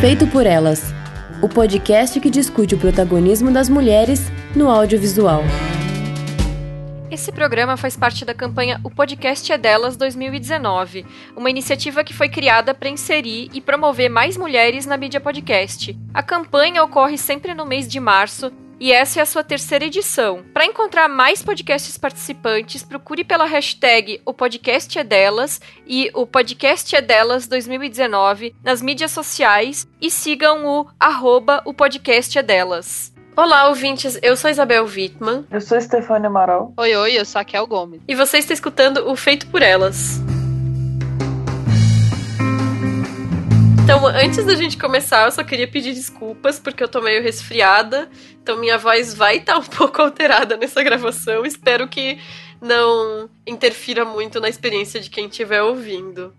Feito por Elas o podcast que discute o protagonismo das mulheres no audiovisual. Esse programa faz parte da campanha O Podcast é Delas 2019, uma iniciativa que foi criada para inserir e promover mais mulheres na mídia podcast. A campanha ocorre sempre no mês de março e essa é a sua terceira edição. Para encontrar mais podcasts participantes, procure pela hashtag O Podcast é Delas e o Podcast é Delas 2019 nas mídias sociais e sigam o arroba O Podcast é Delas. Olá, ouvintes. Eu sou Isabel Wittmann. Eu sou Stefania Amaral. Oi, oi, eu sou a Kel Gomes. E você está escutando o Feito por Elas. Então, antes da gente começar, eu só queria pedir desculpas porque eu tô meio resfriada. Então, minha voz vai estar tá um pouco alterada nessa gravação. Espero que não interfira muito na experiência de quem estiver ouvindo.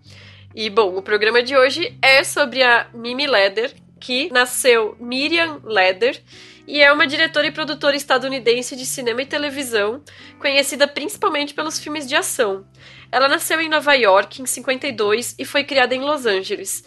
E, bom, o programa de hoje é sobre a Mimi Leder, que nasceu Miriam Leder e é uma diretora e produtora estadunidense de cinema e televisão, conhecida principalmente pelos filmes de ação. Ela nasceu em Nova York em 52 e foi criada em Los Angeles.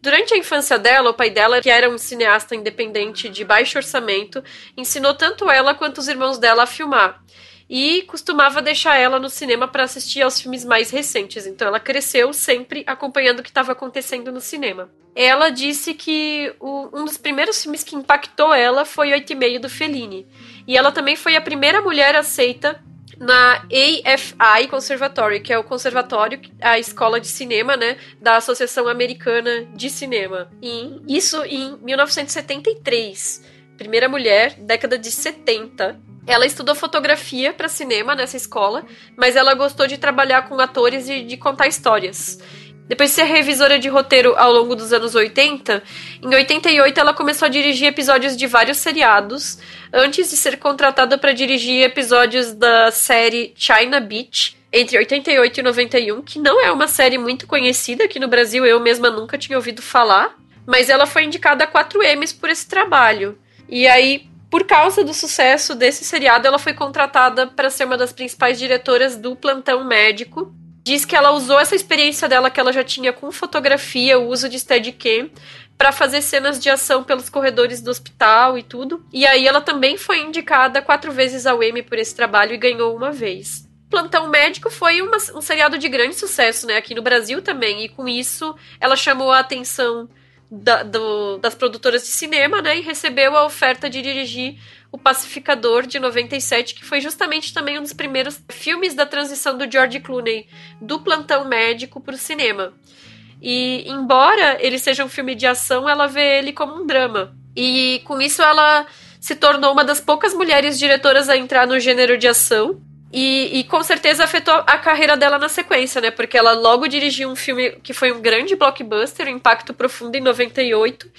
Durante a infância dela, o pai dela, que era um cineasta independente de baixo orçamento, ensinou tanto ela quanto os irmãos dela a filmar. E costumava deixar ela no cinema para assistir aos filmes mais recentes. Então ela cresceu sempre acompanhando o que estava acontecendo no cinema. Ela disse que o, um dos primeiros filmes que impactou ela foi Oito e Meio do Fellini. E ela também foi a primeira mulher aceita na AFI Conservatory, que é o conservatório, a escola de cinema, né, da Associação Americana de Cinema. E isso em 1973. Primeira mulher, década de 70. Ela estudou fotografia para cinema nessa escola, mas ela gostou de trabalhar com atores e de contar histórias. Depois de ser revisora de roteiro ao longo dos anos 80, em 88 ela começou a dirigir episódios de vários seriados, antes de ser contratada para dirigir episódios da série China Beach, entre 88 e 91, que não é uma série muito conhecida aqui no Brasil, eu mesma nunca tinha ouvido falar, mas ela foi indicada a 4 M's por esse trabalho. E aí, por causa do sucesso desse seriado, ela foi contratada para ser uma das principais diretoras do Plantão Médico, diz que ela usou essa experiência dela que ela já tinha com fotografia, o uso de Steadicam, para fazer cenas de ação pelos corredores do hospital e tudo. E aí ela também foi indicada quatro vezes ao Emmy por esse trabalho e ganhou uma vez. Plantão Médico foi uma, um seriado de grande sucesso, né, aqui no Brasil também, e com isso ela chamou a atenção da, do, das produtoras de cinema, né, e recebeu a oferta de dirigir o Pacificador de 97, que foi justamente também um dos primeiros filmes da transição do George Clooney do plantão médico para o cinema. E embora ele seja um filme de ação, ela vê ele como um drama. E com isso ela se tornou uma das poucas mulheres diretoras a entrar no gênero de ação. E, e, com certeza afetou a carreira dela na sequência, né? Porque ela logo dirigiu um filme que foi um grande blockbuster, Impacto Profundo, em 98,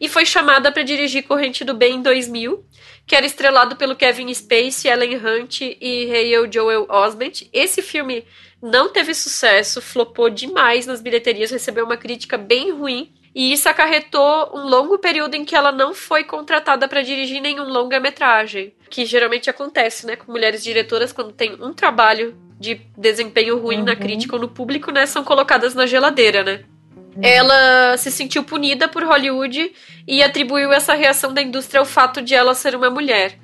e foi chamada para dirigir Corrente do Bem em 2000, que era estrelado pelo Kevin Spacey, Ellen Hunt e Hale Joel Osment. Esse filme não teve sucesso, flopou demais nas bilheterias, recebeu uma crítica bem ruim. E isso acarretou um longo período em que ela não foi contratada para dirigir nenhum longa-metragem. Que geralmente acontece, né? Com mulheres diretoras, quando tem um trabalho de desempenho ruim uhum. na crítica ou no público, né? São colocadas na geladeira, né? Ela se sentiu punida por Hollywood e atribuiu essa reação da indústria ao fato de ela ser uma mulher.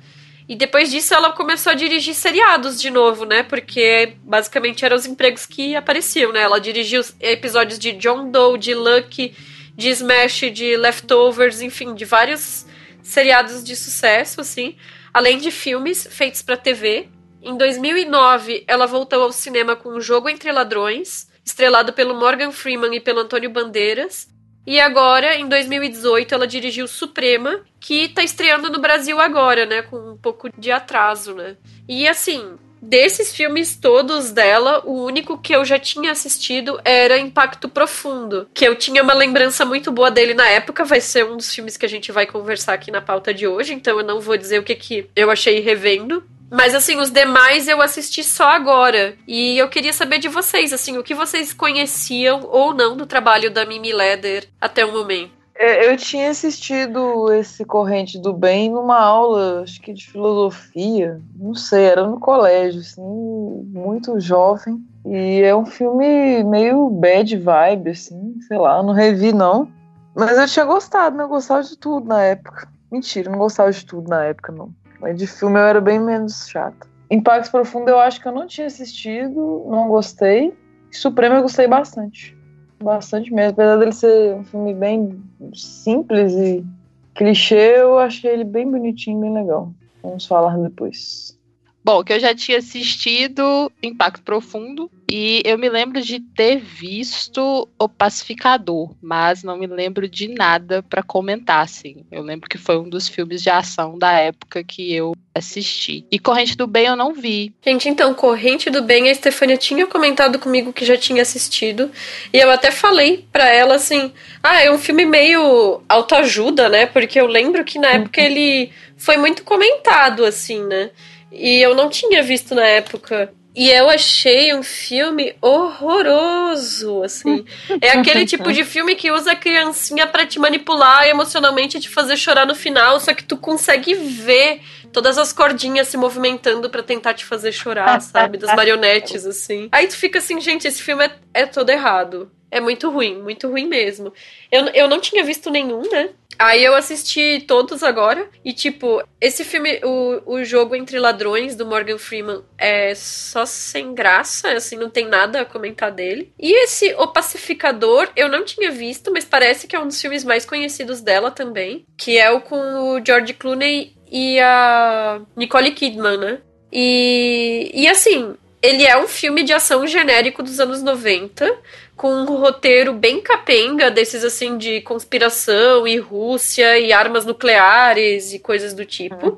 E depois disso ela começou a dirigir seriados de novo, né? Porque basicamente eram os empregos que apareciam, né? Ela dirigiu episódios de John Doe, de Lucky, de Smash, de Leftovers, enfim, de vários seriados de sucesso, assim, além de filmes feitos para TV. Em 2009, ela voltou ao cinema com O Jogo entre Ladrões, estrelado pelo Morgan Freeman e pelo Antônio Bandeiras. E agora, em 2018, ela dirigiu Suprema, que tá estreando no Brasil agora, né? Com um pouco de atraso, né? E assim, desses filmes todos dela, o único que eu já tinha assistido era Impacto Profundo, que eu tinha uma lembrança muito boa dele na época, vai ser um dos filmes que a gente vai conversar aqui na pauta de hoje, então eu não vou dizer o que, que eu achei revendo, mas assim, os demais eu assisti só agora. E eu queria saber de vocês, assim, o que vocês conheciam ou não do trabalho da Mimi Leder até o momento. É, eu tinha assistido esse Corrente do Bem numa aula, acho que de filosofia, não sei, era no colégio, assim, muito jovem. E é um filme meio bad vibe, assim, sei lá, não revi não. Mas eu tinha gostado, né? Eu gostava de tudo na época. Mentira, não gostava de tudo na época, não. Mas de filme eu era bem menos chata. Impacto Profundo eu acho que eu não tinha assistido, não gostei. Supremo eu gostei bastante. Bastante mesmo. Apesar dele ser um filme bem simples e clichê, eu achei ele bem bonitinho, bem legal. Vamos falar depois. Bom, que eu já tinha assistido Impacto Profundo e eu me lembro de ter visto O Pacificador, mas não me lembro de nada para comentar, assim. Eu lembro que foi um dos filmes de ação da época que eu assisti. E Corrente do Bem eu não vi. Gente, então, Corrente do Bem, a Stefania tinha comentado comigo que já tinha assistido. E eu até falei pra ela assim: ah, é um filme meio autoajuda, né? Porque eu lembro que na época uhum. ele foi muito comentado, assim, né? E eu não tinha visto na época. E eu achei um filme horroroso, assim. É aquele tipo de filme que usa a criancinha para te manipular emocionalmente e te fazer chorar no final, só que tu consegue ver todas as cordinhas se movimentando para tentar te fazer chorar, sabe? Das marionetes, assim. Aí tu fica assim, gente, esse filme é, é todo errado. É muito ruim, muito ruim mesmo. Eu, eu não tinha visto nenhum, né? Aí eu assisti todos agora. E, tipo, esse filme, o, o jogo Entre Ladrões, do Morgan Freeman, é só sem graça, assim, não tem nada a comentar dele. E esse O Pacificador, eu não tinha visto, mas parece que é um dos filmes mais conhecidos dela também. Que é o com o George Clooney e a Nicole Kidman, né? E, e assim, ele é um filme de ação genérico dos anos 90 com um roteiro bem capenga, desses assim de conspiração e Rússia e armas nucleares e coisas do tipo. Uhum.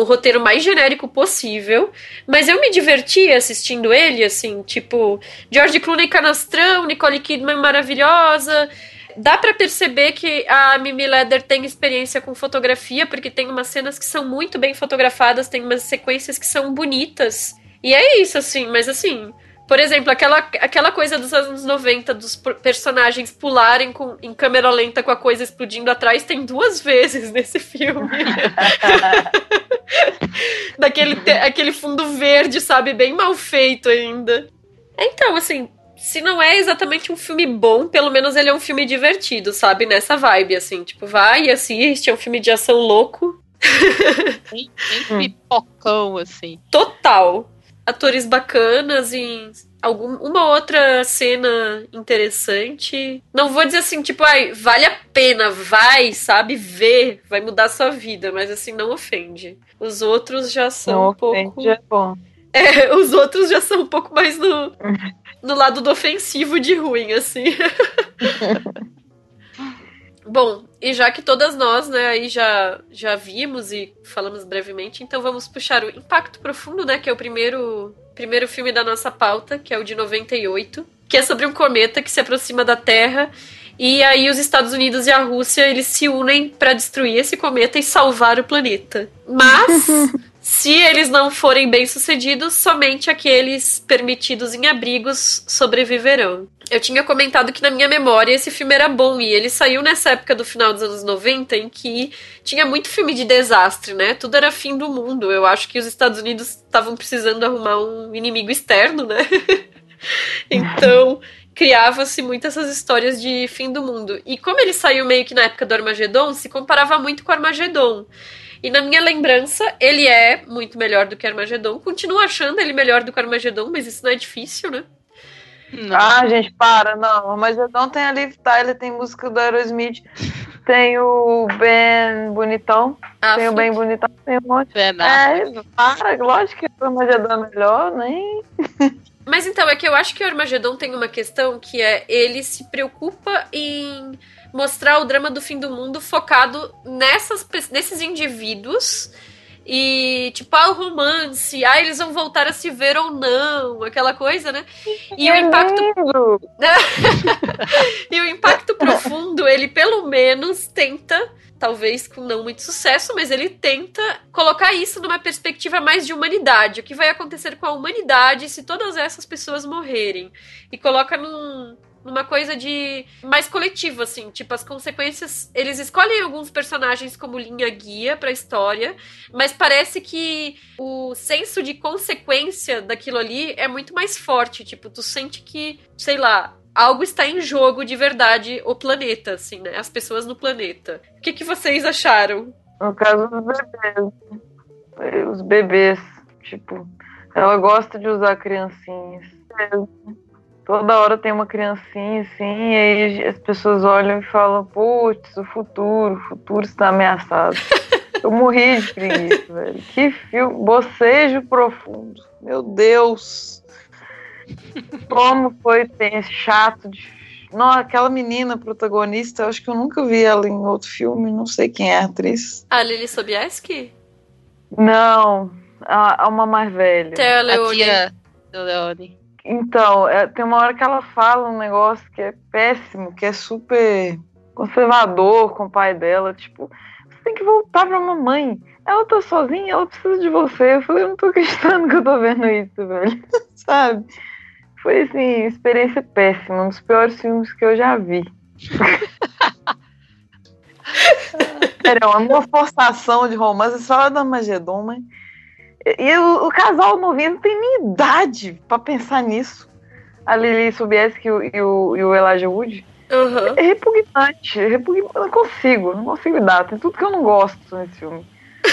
Um roteiro mais genérico possível. Mas eu me diverti assistindo ele, assim, tipo, George Clooney canastrão, Nicole Kidman maravilhosa. Dá para perceber que a Mimi Leder tem experiência com fotografia, porque tem umas cenas que são muito bem fotografadas, tem umas sequências que são bonitas. E é isso, assim, mas assim, por exemplo, aquela, aquela coisa dos anos 90, dos personagens pularem com, em câmera lenta com a coisa explodindo atrás, tem duas vezes nesse filme. Daquele aquele fundo verde, sabe? Bem mal feito ainda. Então, assim, se não é exatamente um filme bom, pelo menos ele é um filme divertido, sabe? Nessa vibe, assim. Tipo, vai e assiste, é um filme de ação louco. Bem, bem pipocão, assim. Total atores bacanas em algum, uma outra cena interessante. Não vou dizer assim, tipo, ai, vale a pena, vai, sabe, ver, vai mudar a sua vida, mas assim, não ofende. Os outros já são não um pouco. É bom. É, os outros já são um pouco mais no, no lado do ofensivo de ruim, assim. Bom, e já que todas nós, né, aí já, já vimos e falamos brevemente, então vamos puxar o Impacto Profundo, né, que é o primeiro, primeiro filme da nossa pauta, que é o de 98, que é sobre um cometa que se aproxima da Terra e aí os Estados Unidos e a Rússia, eles se unem para destruir esse cometa e salvar o planeta. Mas Se eles não forem bem-sucedidos, somente aqueles permitidos em abrigos sobreviverão. Eu tinha comentado que na minha memória esse filme era bom e ele saiu nessa época do final dos anos 90 em que tinha muito filme de desastre, né? Tudo era fim do mundo. Eu acho que os Estados Unidos estavam precisando arrumar um inimigo externo, né? então, criava-se muitas essas histórias de fim do mundo. E como ele saiu meio que na época do Armagedon, se comparava muito com o Armagedon. E na minha lembrança, ele é muito melhor do que Armagedon. Continuo achando ele melhor do que Armagedon, mas isso não é difícil, né? Não. Ah, gente, para, não. Armagedon tem a Liv Tyler, tem música do Aerosmith, tem o Ben Bonitão, ah, tem o Ben Bonitão, tem um monte. É, é, para, lógico que o Armagedon é melhor, nem. Mas então, é que eu acho que o Armagedon tem uma questão que é ele se preocupa em mostrar o drama do fim do mundo focado nessas, nesses indivíduos. E, tipo, ah, o romance, ah, eles vão voltar a se ver ou não, aquela coisa, né? E o impacto. e o impacto profundo, ele pelo menos tenta talvez com não muito sucesso, mas ele tenta colocar isso numa perspectiva mais de humanidade. O que vai acontecer com a humanidade se todas essas pessoas morrerem? E coloca num, numa coisa de mais coletivo, assim, tipo, as consequências. Eles escolhem alguns personagens como linha guia pra história, mas parece que o senso de consequência daquilo ali é muito mais forte. Tipo, tu sente que, sei lá, algo está em jogo de verdade o planeta, assim, né? As pessoas no planeta. O que, que vocês acharam? No caso dos bebês. Os bebês, tipo, ela gosta de usar criancinhas. Toda hora tem uma criancinha assim, e aí as pessoas olham e falam, putz, o futuro, o futuro está ameaçado. Eu morri de preguiça, velho. Que filme, bocejo profundo. Meu Deus. Como foi ter chato de não, aquela menina protagonista, eu acho que eu nunca vi ela em outro filme, não sei quem é a atriz. A Lily Sobieski? Não, a, a uma mais velha. Theo Leone. A tia do Leone. Então, é, tem uma hora que ela fala um negócio que é péssimo, que é super conservador com o pai dela, tipo, você tem que voltar pra mamãe. Ela tá sozinha, ela precisa de você. Eu falei, eu não tô acreditando que eu tô vendo isso, velho. Sabe? Foi assim, experiência péssima, um dos piores filmes que eu já vi. Era uma forçação de romance, só da Magedon, mas. E o, o, casal novinho não tem nem idade pra pensar nisso. A Lili Sobieski e o, e o, e o Elijah Wood. Uhum. É repugnante, é repugnante. Eu não consigo, não consigo dar. Tem tudo que eu não gosto nesse filme.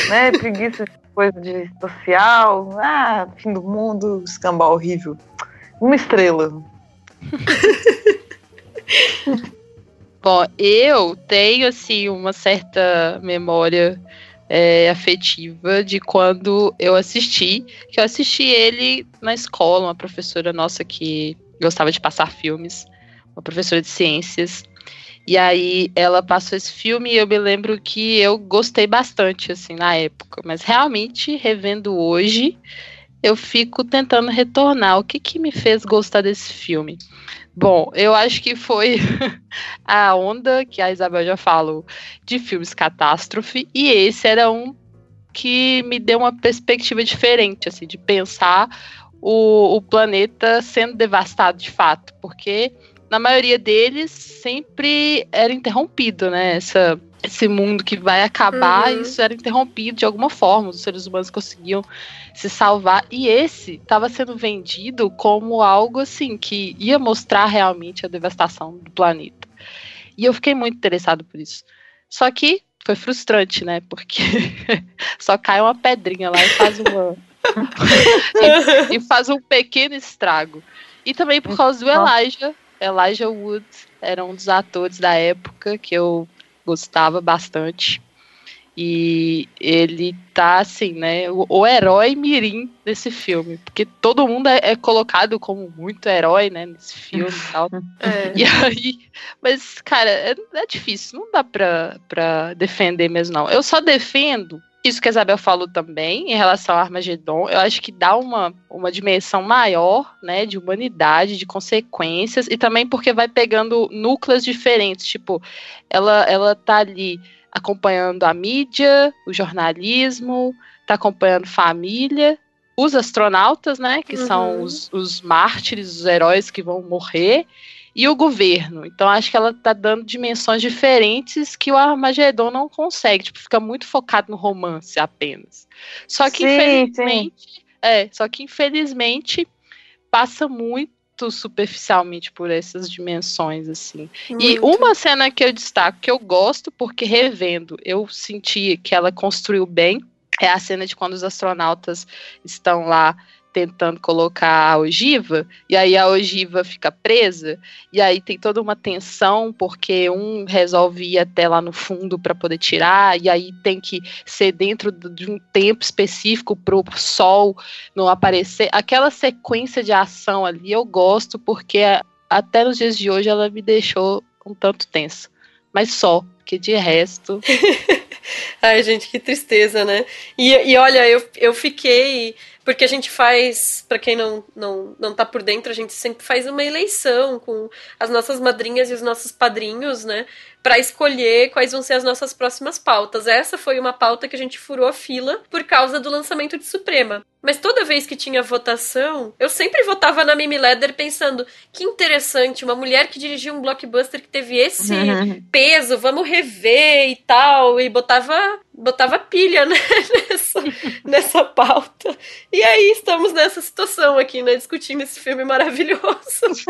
Né? Preguiça de coisa de social. Ah, fim do mundo, escambau horrível. Uma estrela. Bom, eu tenho assim uma certa memória é, afetiva de quando eu assisti, que eu assisti ele na escola, uma professora nossa que gostava de passar filmes, uma professora de ciências. E aí ela passou esse filme e eu me lembro que eu gostei bastante assim na época, mas realmente revendo hoje, eu fico tentando retornar. O que, que me fez gostar desse filme? Bom, eu acho que foi a onda que a Isabel já falou de filmes catástrofe, e esse era um que me deu uma perspectiva diferente, assim, de pensar o, o planeta sendo devastado de fato, porque na maioria deles sempre era interrompido, né? Essa, esse mundo que vai acabar, uhum. isso era interrompido de alguma forma. Os seres humanos conseguiam se salvar. E esse estava sendo vendido como algo assim que ia mostrar realmente a devastação do planeta. E eu fiquei muito interessado por isso. Só que foi frustrante, né? Porque só cai uma pedrinha lá e faz uma. e, e, faz um pequeno estrago. E também por causa do Elijah. Elijah Wood era um dos atores da época que eu gostava bastante. E ele tá assim, né? O, o, herói mirim desse filme. Porque todo mundo é, é, colocado como muito herói, né? Nesse filme e tal. É. E aí. Mas, cara, é, é, difícil. Não dá pra, pra defender mesmo, não. Eu só defendo. Isso que a Isabel falou também em relação ao Armagedon, eu acho que dá uma, uma dimensão maior, né, de humanidade, de consequências, e também porque vai pegando núcleos diferentes, tipo, ela, ela tá ali acompanhando a mídia, o jornalismo, está acompanhando família, os astronautas, né, que uhum. são os, os mártires, os heróis que vão morrer, e o governo. Então acho que ela está dando dimensões diferentes que o Armagedon não consegue, tipo, fica muito focado no romance apenas. Só que sim, infelizmente, sim. é, só que infelizmente passa muito muito superficialmente por essas dimensões, assim. Muito. E uma cena que eu destaco, que eu gosto, porque revendo, eu senti que ela construiu bem, é a cena de quando os astronautas estão lá tentando colocar a ogiva, e aí a ogiva fica presa, e aí tem toda uma tensão, porque um resolve ir até lá no fundo para poder tirar, e aí tem que ser dentro de um tempo específico para o sol não aparecer. Aquela sequência de ação ali eu gosto, porque até nos dias de hoje ela me deixou um tanto tensa. Mas só, que de resto. Ai, gente, que tristeza, né? E, e olha, eu, eu fiquei porque a gente faz, para quem não, não, não tá por dentro, a gente sempre faz uma eleição com as nossas madrinhas e os nossos padrinhos, né? Para escolher quais vão ser as nossas próximas pautas. Essa foi uma pauta que a gente furou a fila por causa do lançamento de Suprema. Mas toda vez que tinha votação, eu sempre votava na Mimi Leder pensando: que interessante, uma mulher que dirigiu um blockbuster que teve esse uhum. peso, vamos rever e tal. E botava botava pilha né, nessa, nessa pauta. E aí estamos nessa situação aqui, né? Discutindo esse filme maravilhoso.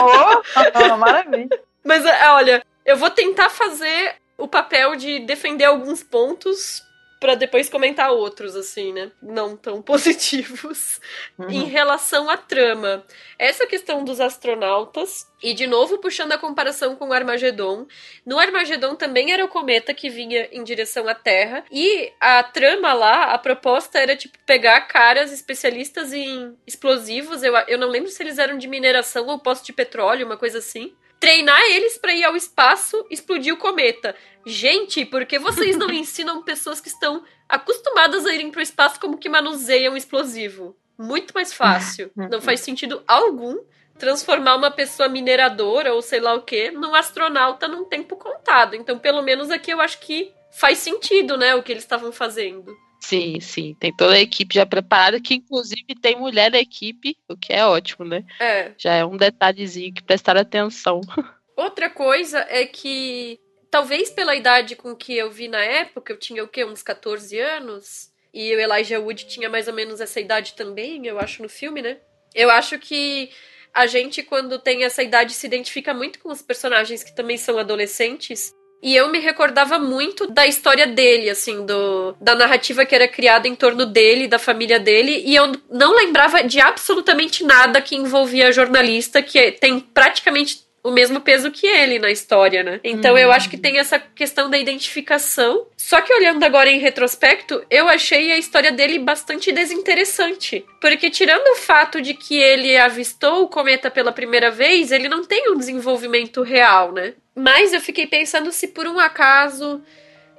oh, maravilha. Mas é, olha, eu vou tentar fazer o papel de defender alguns pontos para depois comentar outros, assim, né? Não tão positivos. Uhum. Em relação à trama. Essa questão dos astronautas, e de novo puxando a comparação com o Armagedon. No Armagedon também era o cometa que vinha em direção à Terra. E a trama lá, a proposta era, tipo, pegar caras especialistas em explosivos. Eu, eu não lembro se eles eram de mineração ou posto de petróleo, uma coisa assim treinar eles para ir ao espaço explodir o cometa. Gente, por que vocês não ensinam pessoas que estão acostumadas a irem para o espaço como que manuseiam explosivo? Muito mais fácil. Não faz sentido algum transformar uma pessoa mineradora ou sei lá o que num astronauta num tempo contado. Então, pelo menos aqui eu acho que faz sentido, né, o que eles estavam fazendo. Sim, sim. Tem toda a equipe já preparada, que inclusive tem mulher da equipe, o que é ótimo, né? É. Já é um detalhezinho que prestar atenção. Outra coisa é que, talvez pela idade com que eu vi na época, eu tinha o quê? Uns 14 anos? E o Elijah Wood tinha mais ou menos essa idade também, eu acho, no filme, né? Eu acho que a gente, quando tem essa idade, se identifica muito com os personagens que também são adolescentes. E eu me recordava muito da história dele, assim, do, da narrativa que era criada em torno dele, da família dele, e eu não lembrava de absolutamente nada que envolvia a jornalista, que tem praticamente o mesmo peso que ele na história, né? Então eu acho que tem essa questão da identificação. Só que olhando agora em retrospecto, eu achei a história dele bastante desinteressante. Porque tirando o fato de que ele avistou o cometa pela primeira vez, ele não tem um desenvolvimento real, né? Mas eu fiquei pensando se por um acaso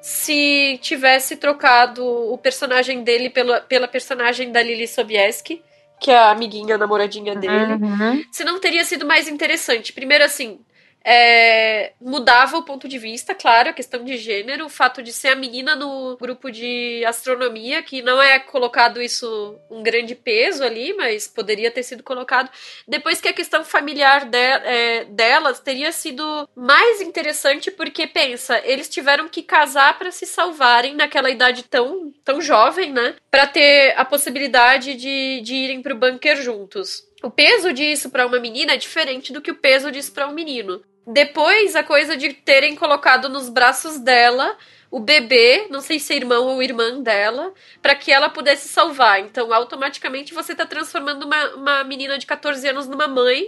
se tivesse trocado o personagem dele pela, pela personagem da Lily Sobieski, que é a amiguinha, a namoradinha dele, Uhum. se não teria sido mais interessante. Primeiro, assim, é, mudava o ponto de vista, claro, a questão de gênero, o fato de ser a menina no grupo de astronomia, que não é colocado isso um grande peso ali, mas poderia ter sido colocado. Depois que a questão familiar de, é, delas teria sido mais interessante, porque pensa, eles tiveram que casar para se salvarem naquela idade tão, tão jovem, né? Para ter a possibilidade de, de irem pro bunker juntos. O peso disso para uma menina é diferente do que o peso disso para um menino. Depois, a coisa de terem colocado nos braços dela o bebê, não sei se é irmão ou irmã dela, para que ela pudesse salvar. Então, automaticamente, você tá transformando uma, uma menina de 14 anos numa mãe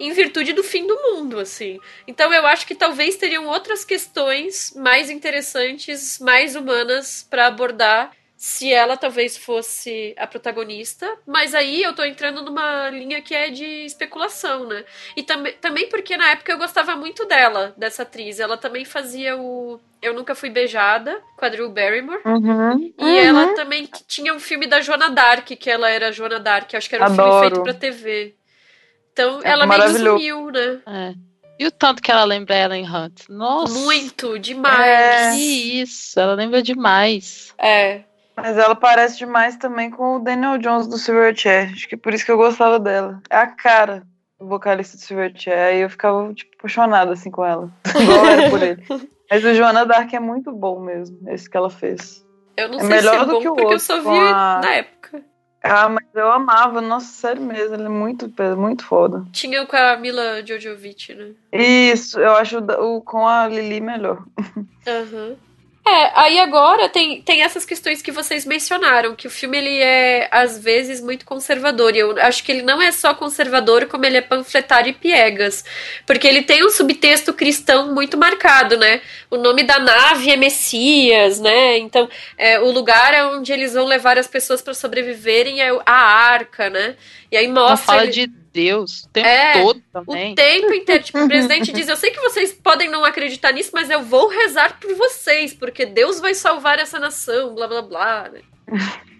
em virtude do fim do mundo, assim. Então, eu acho que talvez teriam outras questões mais interessantes, mais humanas para abordar se ela talvez fosse a protagonista, mas aí eu tô entrando numa linha que é de especulação, né? E tam também porque na época eu gostava muito dela, dessa atriz. Ela também fazia o Eu Nunca Fui Beijada, com a Drew Barrymore. Uhum. E Uhum. ela também tinha um filme da Joana Dark, que ela era a Joana Dark, acho que era um filme feito pra TV. Então É ela meio sumiu, né? É. E o tanto que ela lembra Ellen Hunt? Nossa! Muito, demais. Que isso, ela lembra demais. É. Mas ela parece demais também com o Daniel Jones do Silverchair. Acho que é por isso que eu gostava dela. É a cara do vocalista do Silverchair. Aí eu ficava, tipo, apaixonada, assim, com ela. Igual eu era por ele. Mas o Joana Dark é muito bom mesmo, esse que ela fez. Eu não É sei melhor se é do bom, que o porque eu outro, só vi a- na época. Ah, mas eu amava, nossa, sério mesmo, ele é muito, muito foda. Tinha o com a Mila Jojovic, né? Isso, eu acho o com a Lili melhor. Aham. É, aí agora tem, tem essas questões que vocês mencionaram, que o filme ele é, às vezes, muito conservador. E eu acho que ele não é só conservador, como ele é panfletário e piegas. Porque ele tem um subtexto cristão muito marcado, né? O nome da nave é Messias, né? Então, é, o lugar onde eles vão levar as pessoas para sobreviverem é a arca, né? E aí Ela mostra. fala ele- de Deus o tempo É, todo o também. tempo inteiro. Tipo, o presidente diz: Eu sei que vocês podem não acreditar nisso, mas eu vou rezar por vocês, porque Deus vai salvar essa nação, blá blá blá. né?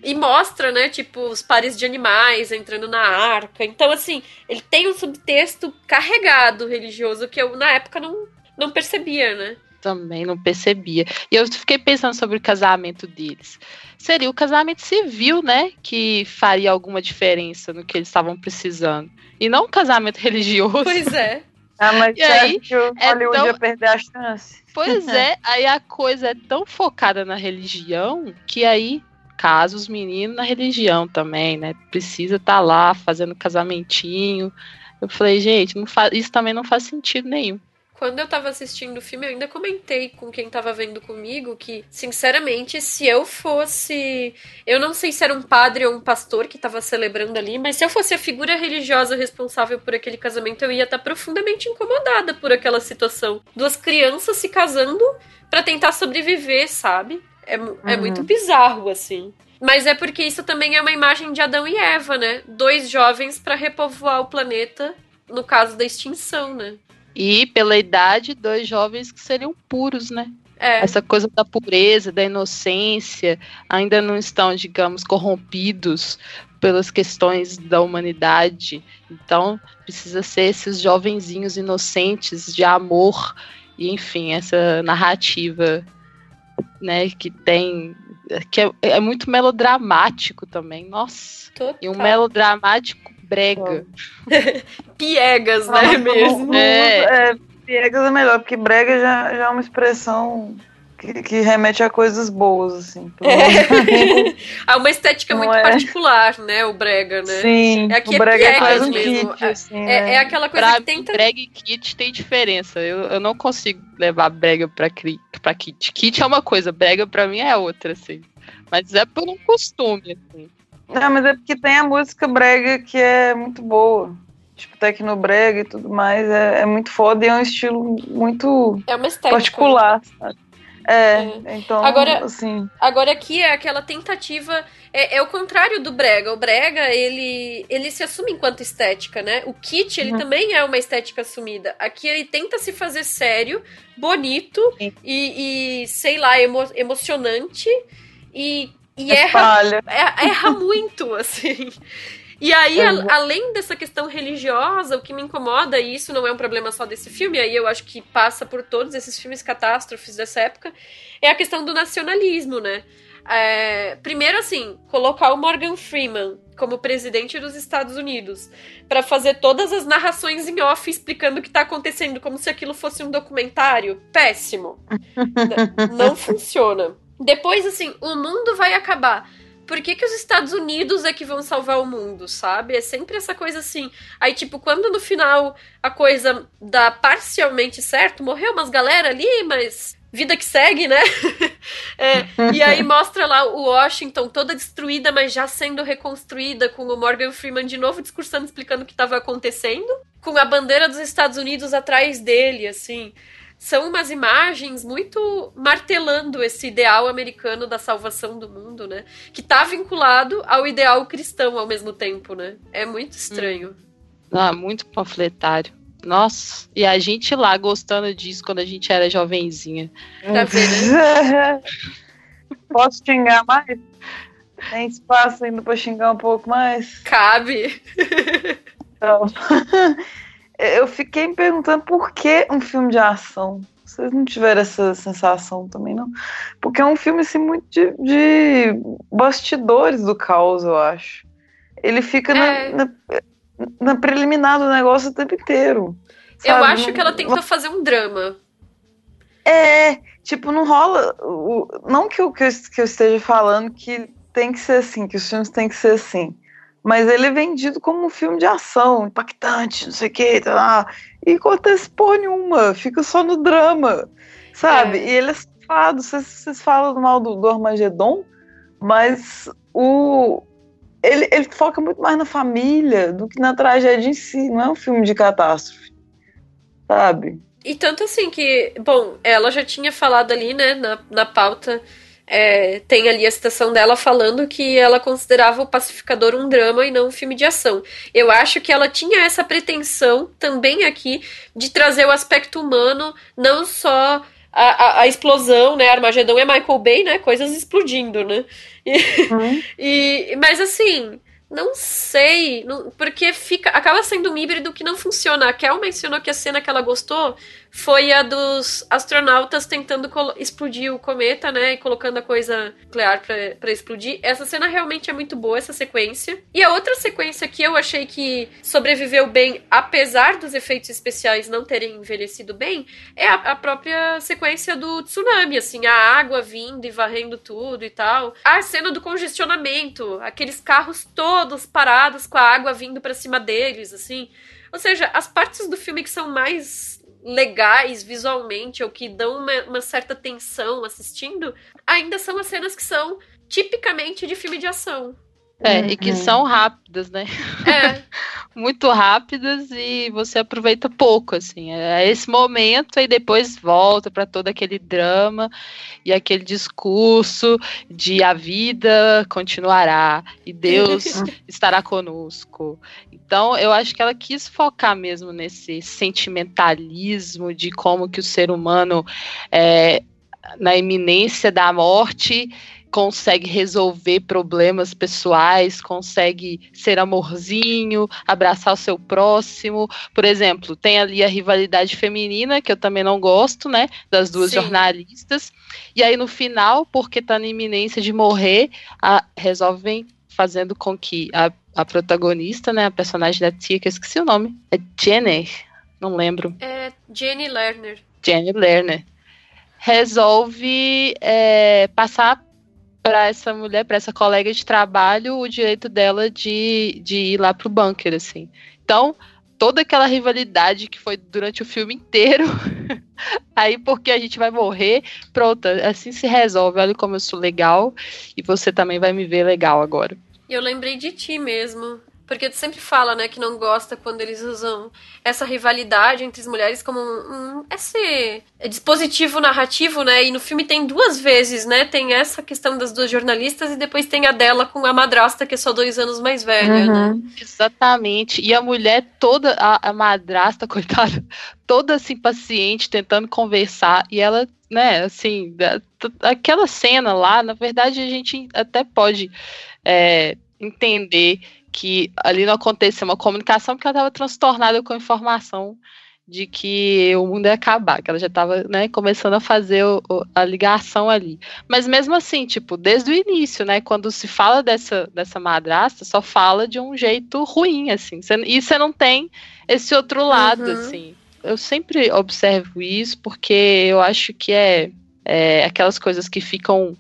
E mostra, né, tipo, os pares de animais entrando na arca. Então, assim, ele tem um subtexto carregado religioso que eu, na época, não, não percebia, né? Também não percebia. E eu fiquei pensando sobre o casamento deles. Seria o casamento civil, né? Que faria alguma diferença no que eles estavam precisando. E não um casamento religioso. Pois é. Ah, mas E aí, que o é Hollywood tão- ia perder a chance? Pois é, aí a coisa é tão focada na religião que aí casa os meninos na religião também, né? Precisa estar lá fazendo casamentinho. Eu falei, gente, não fa- isso também não faz sentido nenhum. Quando eu tava assistindo o filme, eu ainda comentei com quem tava vendo comigo que, sinceramente, se eu fosse. Eu não sei se era um padre ou um pastor que tava celebrando ali, mas se eu fosse a figura religiosa responsável por aquele casamento, eu ia estar profundamente incomodada por aquela situação. Duas crianças se casando pra tentar sobreviver, sabe? É, é Uhum. muito bizarro, assim. Mas é porque isso também é uma imagem de Adão e Eva, né? Dois jovens pra repovoar o planeta, no caso da extinção, né? E pela idade, dois jovens que seriam puros, né? É. Essa coisa da pureza, da inocência, ainda não estão, digamos, corrompidos pelas questões da humanidade. Então, precisa ser esses jovenzinhos inocentes de amor e, enfim, essa narrativa, né, que tem que é, é muito melodramático também. Nossa, Total. e um melodramático brega. Piegas, né, Não, mesmo? não- É. é, Piegas é melhor, porque brega já, já é uma expressão que, que remete a coisas boas, assim. Menos. Há uma estética Não muito é. particular, né, o brega, né? Sim, É que o é brega é piegas quase um mesmo. kit, assim, É, né? é aquela coisa Pra que tenta... brega e kit tem diferença. Eu, eu não consigo levar brega pra, cri- pra kit. Kit é uma coisa, brega pra mim é outra, assim. Mas é por um costume, assim. Não, mas é porque tem a música brega que é muito boa. Tipo, tecnobrega e tudo mais. É, é muito foda e é um estilo muito É particular, sabe? É, então, Agora- assim... Agora aqui é aquela tentativa... É, é o contrário do brega. O brega, ele, ele se assume enquanto estética, né? O kit, ele Uhum. também é uma estética assumida. Aqui ele tenta se fazer sério, bonito e, e, sei lá, emo- emocionante e, e é erra é- erra muito, assim. E aí, É. a- além dessa questão religiosa, o que me incomoda, e isso não é um problema só desse filme, aí eu acho que passa por todos esses filmes catástrofes dessa época, é a questão do nacionalismo, né? É, primeiro, assim, colocar o Morgan Freeman como presidente dos Estados Unidos pra fazer todas as narrações em off explicando o que tá acontecendo, como se aquilo fosse um documentário. Péssimo. Não funciona. Depois, assim, o mundo vai acabar. Por que, que os Estados Unidos é que vão salvar o mundo, sabe? É sempre essa coisa assim. Aí, tipo, quando no final a coisa dá parcialmente certo, morreu umas galera ali, mas vida que segue, né? É, e aí mostra lá o Washington toda destruída, mas já sendo reconstruída, com o Morgan Freeman de novo discursando, explicando o que estava acontecendo, com a bandeira dos Estados Unidos atrás dele, assim. São umas imagens muito martelando esse ideal americano da salvação do mundo, né? Que tá vinculado ao ideal cristão ao mesmo tempo, né? É muito estranho. Ah, muito panfletário. Nossa, e a gente lá gostando disso quando a gente era jovenzinha. Tá vendo? Posso xingar mais? Tem espaço ainda pra xingar um pouco mais? Cabe. Então, eu fiquei me perguntando por que um filme de ação. Vocês não tiveram essa sensação também, não? Porque é um filme assim, muito de, de bastidores do caos, eu acho. Ele fica na, É. na, na preliminar do negócio o tempo inteiro. Eu sabe? acho Não- que ela tentou fazer um drama. É, tipo, não rola. não eu, que, eu, que eu esteja falando que tem que ser assim, que os filmes têm que ser assim. Mas ele é vendido como um filme de ação, impactante, não sei o que, tá lá. E acontece porra nenhuma, fica só no drama, sabe? É. E ele é safado. Vocês, vocês falam mal do, do Armagedon, mas o. Ele, ele foca muito mais na família do que na tragédia em si. Não é um filme de catástrofe, sabe? E tanto assim que, bom, ela já tinha falado ali, né, na, na pauta, é, tem ali a citação dela falando que ela considerava o Pacificador um drama e não um filme de ação. Eu acho que ela tinha essa pretensão também aqui de trazer o aspecto humano, não só a, a, a explosão, né, Armagedon é Michael Bay, né, coisas explodindo, né. E, e, mas assim, Não sei, não, porque fica acaba sendo um híbrido que não funciona. A Kel mencionou que a cena que ela gostou foi a dos astronautas tentando explodir o cometa, né? E colocando a coisa nuclear para explodir. Essa cena realmente é muito boa, essa sequência. E a outra sequência que eu achei que sobreviveu bem, apesar dos efeitos especiais não terem envelhecido bem, é a, a própria sequência do tsunami, assim, a água vindo e varrendo tudo e tal. A cena do congestionamento, aqueles carros todos parados com a água vindo para cima deles, assim. Ou seja, as partes do filme que são mais legais visualmente ou que dão uma, uma certa tensão assistindo, ainda são as cenas que são tipicamente de filme de ação. É, uhum. e que uhum. são rápidas, né? É. Muito rápidas e você aproveita pouco, assim. É esse momento e depois volta para todo aquele drama e aquele discurso de a vida continuará e Deus estará conosco. Então, eu acho que ela quis focar mesmo nesse sentimentalismo de como que o ser humano é, na iminência da morte consegue resolver problemas pessoais, consegue ser amorzinho, abraçar o seu próximo. Por exemplo, tem ali a rivalidade feminina, que eu também não gosto, né? Das duas Sim. jornalistas. E aí, no final, porque tá na iminência de morrer, a, resolvem fazendo com que a, a protagonista, né? A personagem da tia, que eu esqueci o nome, é Jenny, não lembro. É Jenny Lerner. Jenny Lerner resolve é, passar para essa mulher, para essa colega de trabalho, o direito dela de, de ir lá pro bunker, assim. Então, toda aquela rivalidade que foi durante o filme inteiro, aí porque a gente vai morrer, pronto, assim se resolve. Olha como eu sou legal e você também vai me ver legal agora. Eu lembrei de ti mesmo. Porque tu sempre fala, né, que não gosta quando eles usam essa rivalidade entre as mulheres como um, um esse dispositivo narrativo, né? E no filme tem duas vezes, né? Tem essa questão das duas jornalistas e depois tem a dela com a madrasta, que é só dois anos mais velha, né? uhum. né? Exatamente. E a mulher toda, a, a madrasta, coitada, toda assim, paciente, tentando conversar, e ela, né, assim, aquela cena lá, na verdade, a gente até pode é, entender que ali não aconteceu uma comunicação porque ela estava transtornada com a informação de que o mundo ia acabar, que ela já estava né, começando a fazer o, a ligação ali. Mas mesmo assim, tipo, desde o início, né, quando se fala dessa, dessa madrasta, só fala de um jeito ruim, assim, cê, e você não tem esse outro lado, uhum. assim. Eu sempre observo isso porque eu acho que é, é aquelas coisas que ficam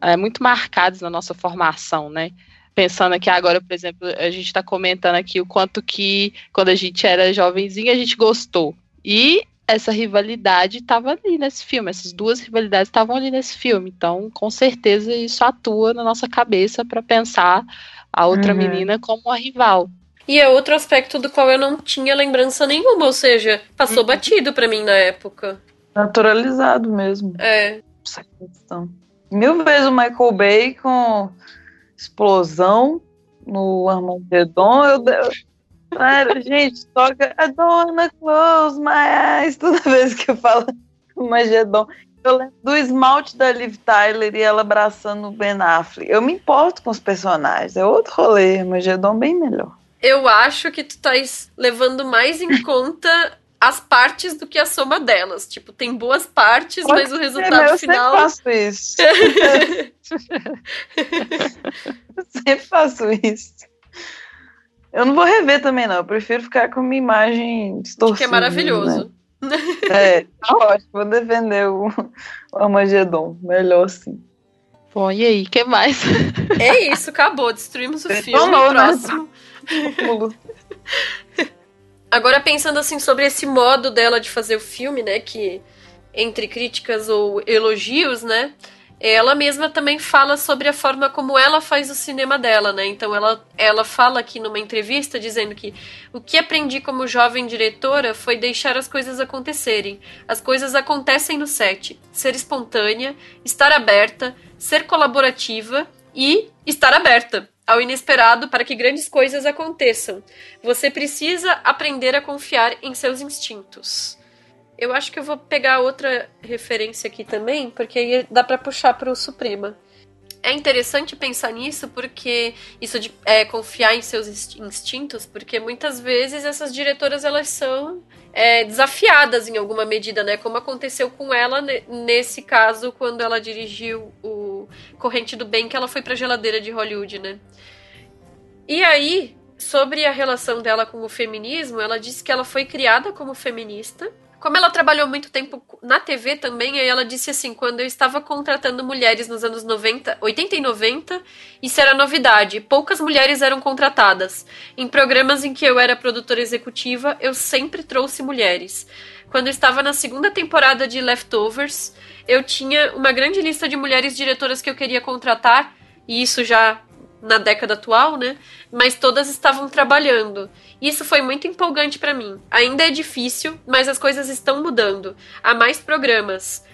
é, muito marcadas na nossa formação, né? Pensando aqui agora, por exemplo, a gente está comentando aqui o quanto que quando a gente era jovenzinho a gente gostou. E essa rivalidade estava ali nesse filme, essas duas rivalidades estavam ali nesse filme. Então, com certeza, isso atua na nossa cabeça para pensar a outra uhum. menina como a rival. E é outro aspecto do qual eu não tinha lembrança nenhuma, ou seja, passou uhum. batido para mim na época. Naturalizado mesmo. É. Essa questão. Mil vezes o Michael Bay com explosão no Armagedon, eu, eu gente, toca don't wanna close my eyes toda vez que eu falo Armagedon. Eu lembro do esmalte da Liv Tyler e ela abraçando o Ben Affleck. Eu me importo com os personagens. É outro rolê. Armagedon bem melhor. Eu acho que tu estás levando mais em conta as partes do que a soma delas. Tipo, tem boas partes, Pode mas o resultado ser, final. Eu faço isso. eu sempre faço isso. Eu não vou rever também, não. Eu prefiro ficar com uma imagem distorcida. Que é maravilhoso. Né? é, tá ótimo. Vou defender o, o Armagedon. Melhor sim. Bom, e aí, o que mais? É isso, acabou. Destruímos o filme. Tomou, né? próximo. Né? Agora pensando assim sobre esse modo dela de fazer o filme, né, que entre críticas ou elogios, né, ela mesma também fala sobre a forma como ela faz o cinema dela, né? Então ela, ela fala aqui numa entrevista dizendo que o que aprendi como jovem diretora foi deixar as coisas acontecerem. As coisas acontecem no set. Ser espontânea, estar aberta, ser colaborativa e estar aberta ao inesperado para que grandes coisas aconteçam. Você precisa aprender a confiar em seus instintos. Eu acho que eu vou pegar outra referência aqui também, porque aí dá para puxar para o Suprema. É interessante pensar nisso porque isso de é, confiar em seus instintos, porque muitas vezes essas diretoras elas são é, desafiadas em alguma medida, né? Como aconteceu com ela nesse caso quando ela dirigiu o Corrente do Bem, que ela foi para geladeira de Hollywood, né? E aí, sobre a relação dela com o feminismo, ela disse que ela foi criada como feminista como ela trabalhou muito tempo na TV também, aí ela disse assim: quando eu estava contratando mulheres nos anos 90, 80 e 90, isso era novidade. Poucas mulheres eram contratadas. Em programas em que eu era produtora executiva, eu sempre trouxe mulheres. Quando eu estava na segunda temporada de Leftovers, eu tinha uma grande lista de mulheres diretoras que eu queria contratar, e isso já na década atual, né? Mas todas estavam trabalhando. Isso foi muito empolgante para mim. Ainda é difícil, mas as coisas estão mudando. Há mais programas.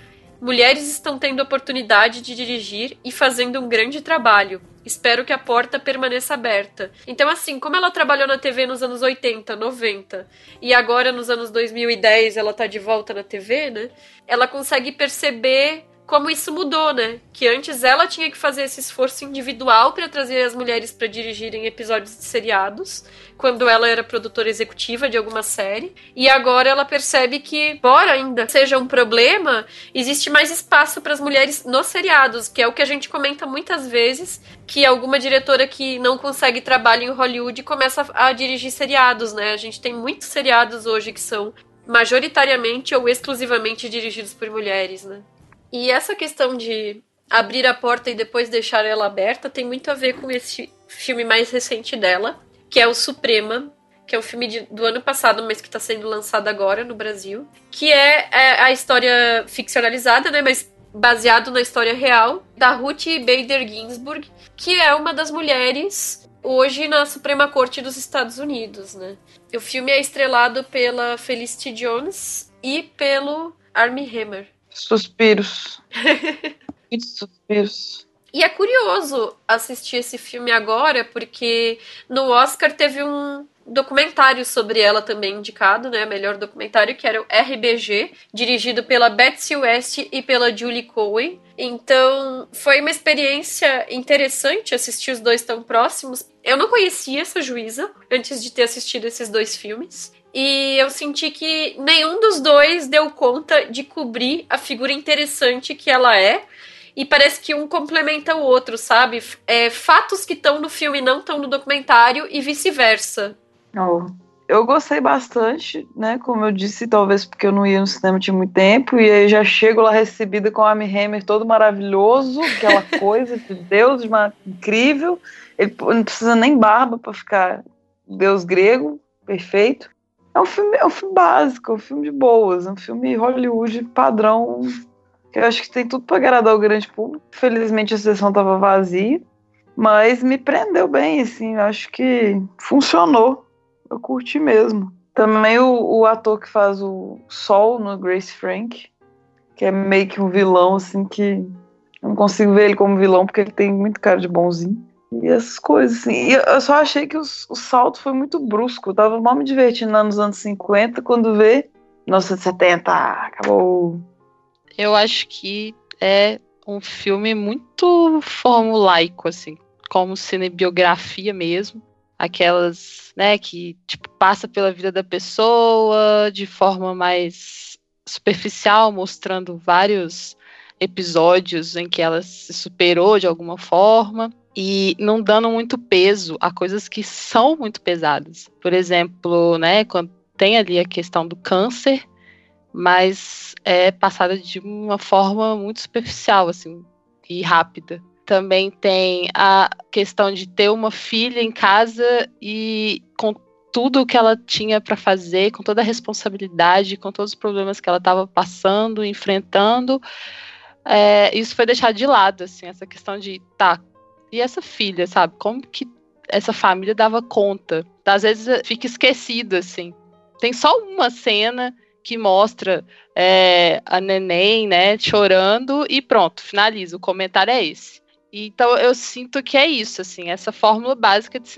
Mulheres estão tendo oportunidade de dirigir e fazendo um grande trabalho. Espero que a porta permaneça aberta. Então, assim, como ela trabalhou na TV nos anos 80, 90 e agora nos anos 2010 ela tá de volta na TV, né? Ela consegue perceber como isso mudou, né? Que antes ela tinha que fazer esse esforço individual para trazer as mulheres para dirigirem episódios de seriados, quando ela era produtora executiva de alguma série, e agora ela percebe que, embora ainda seja um problema, existe mais espaço para as mulheres nos seriados, que é o que a gente comenta muitas vezes, que alguma diretora que não consegue trabalho em Hollywood começa a dirigir seriados, né? A gente tem muitos seriados hoje que são majoritariamente ou exclusivamente dirigidos por mulheres, né? E essa questão de abrir a porta e depois deixar ela aberta tem muito a ver com esse filme mais recente dela, que é o Suprema, que é um filme de, do ano passado, mas que está sendo lançado agora no Brasil, que é, é, a história ficcionalizada, né, mas baseado na história real da Ruth Bader Ginsburg, que é uma das mulheres hoje na Suprema Corte dos Estados Unidos, né? O filme é estrelado pela Felicity Jones e pelo Armie Hammer. Suspiros. suspiros. E é curioso assistir esse filme agora, porque no Oscar teve um documentário sobre ela também indicado, né? Melhor documentário, que era o RBG, dirigido pela Betsy West e pela Julie Cohen. Então, foi uma experiência interessante assistir os dois tão próximos. Eu não conhecia essa juíza antes de ter assistido esses dois filmes. E eu senti que nenhum dos dois deu conta de cobrir a figura interessante que ela é. E parece que um complementa o outro, sabe? É, fatos que estão no filme não estão no documentário e vice-versa. Oh. Eu gostei bastante, né? Como eu disse, talvez porque eu não ia no cinema tinha muito tempo, e aí já chego lá recebida com o Amy Hammer todo maravilhoso, aquela coisa de Deus, uma, incrível. Ele não precisa nem barba para ficar Deus grego, perfeito. É um filme, é um filme básico, é um filme de boas, é um filme Hollywood padrão, que eu acho que tem tudo para agradar o grande público. Felizmente a sessão estava vazia, mas me prendeu bem, assim, eu acho que funcionou. Eu curti mesmo. Também o, o ator que faz o Sol no Grace Frank, que é meio que um vilão, assim, que eu não consigo ver ele como vilão porque ele tem muito cara de bonzinho. E essas coisas, assim. E eu só achei que os, o salto foi muito brusco. Eu tava mal me divertindo lá nos anos 50, quando vê 1970, acabou. Eu acho que é um filme muito formulaico, assim, como cinebiografia mesmo. Aquelas, né, que, tipo, passa pela vida da pessoa de forma mais superficial, mostrando vários episódios em que ela se superou de alguma forma e não dando muito peso a coisas que são muito pesadas. Por exemplo, né, quando tem ali a questão do câncer, mas é passada de uma forma muito superficial, assim, e rápida. Também tem a questão de ter uma filha em casa e com tudo que ela tinha para fazer, com toda a responsabilidade, com todos os problemas que ela estava passando, enfrentando, é, isso foi deixado de lado, assim, essa questão de, tá, e essa filha, sabe? Como que essa família dava conta? Às vezes eh, fica esquecido, assim. Tem só uma cena que mostra é, a neném, né, chorando e pronto, finaliza. O comentário é esse. Então eu sinto que é isso, assim, essa fórmula básica de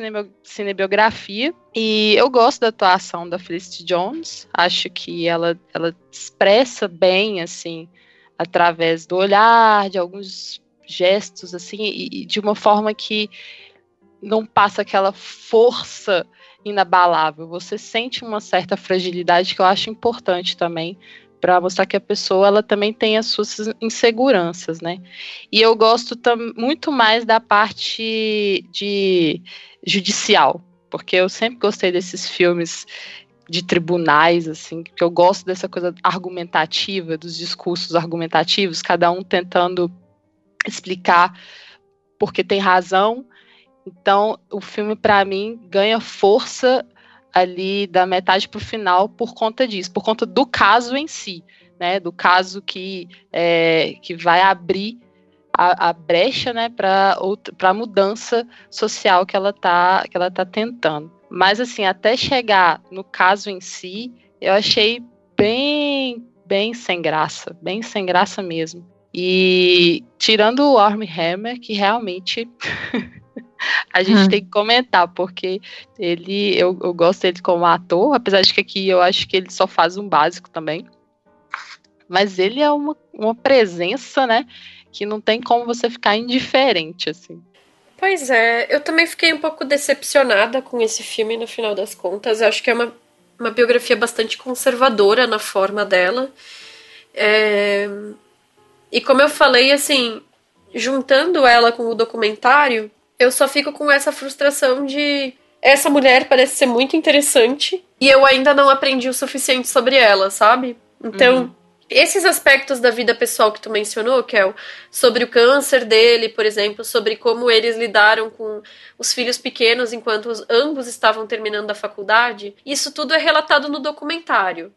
cinebiografia. E eu gosto da atuação da Felicity Jones. Acho que ela, ela expressa bem, assim, através do olhar, de alguns gestos, assim, e, e de uma forma que não passa aquela força inabalável. Você sente uma certa fragilidade que eu acho importante também para mostrar que a pessoa ela também tem as suas inseguranças, né? E eu gosto muito mais da parte de judicial, porque eu sempre gostei desses filmes de tribunais, assim, que eu gosto dessa coisa argumentativa, dos discursos argumentativos, cada um tentando explicar porque tem razão. Então, o filme para mim ganha força ali da metade para o final por conta disso, por conta do caso em si, né? Do caso que, é, que vai abrir a, a brecha, né, para a mudança social que ela tá que ela tá tentando. Mas assim, até chegar no caso em si, eu achei bem bem sem graça, bem sem graça mesmo. E tirando o Arm Hammer, que realmente a gente hum. tem que comentar, porque ele, eu, eu gosto dele como ator, apesar de que aqui eu acho que ele só faz um básico também. Mas ele é uma, uma presença, né? Que não tem como você ficar indiferente, assim. Pois é, eu também fiquei um pouco decepcionada com esse filme no final das contas. Eu acho que é uma, uma biografia bastante conservadora na forma dela. É... E como eu falei, assim, juntando ela com o documentário, eu só fico com essa frustração de essa mulher parece ser muito interessante e eu ainda não aprendi o suficiente sobre ela, sabe? Então, uhum. esses aspectos da vida pessoal que tu mencionou, Kel, sobre o câncer dele, por exemplo, sobre como eles lidaram com os filhos pequenos enquanto os, ambos estavam terminando a faculdade, isso tudo é relatado no documentário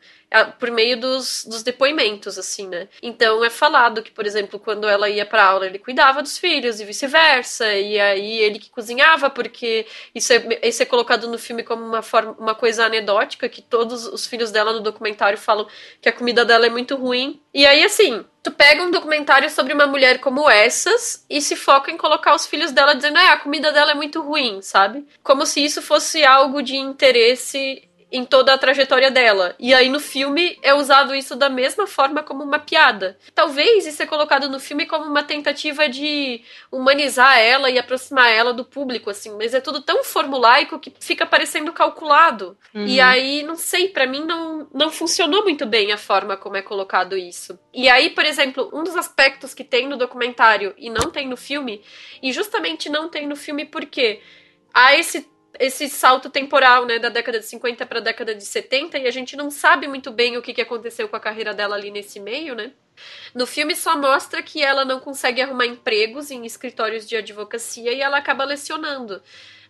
por meio dos, dos depoimentos, assim, né? Então é falado que, por exemplo, quando ela ia pra aula, ele cuidava dos filhos e vice-versa, e aí ele que cozinhava, porque isso é, isso é colocado no filme como uma, forma, uma coisa anedótica, que todos os filhos dela no documentário falam que a comida dela é muito ruim. E aí, assim, tu pega um documentário sobre uma mulher como essas e se foca em colocar os filhos dela dizendo, é, a comida dela é muito ruim, sabe? Como se isso fosse algo de interesse em toda a trajetória dela. E aí no filme é usado isso da mesma forma como uma piada. Talvez isso é colocado no filme como uma tentativa de humanizar ela e aproximar ela do público, assim, mas é tudo tão formulaico que fica parecendo calculado. Uhum. E aí, não sei, para mim não, não funcionou muito bem a forma como é colocado isso. E aí, por exemplo, um dos aspectos que tem no documentário e não tem no filme, e justamente não tem no filme porque há esse esse salto temporal, né, da década de 50 para a década de 70, e a gente não sabe muito bem o que, que aconteceu com a carreira dela ali nesse meio, né? No filme só mostra que ela não consegue arrumar empregos em escritórios de advocacia e ela acaba lecionando.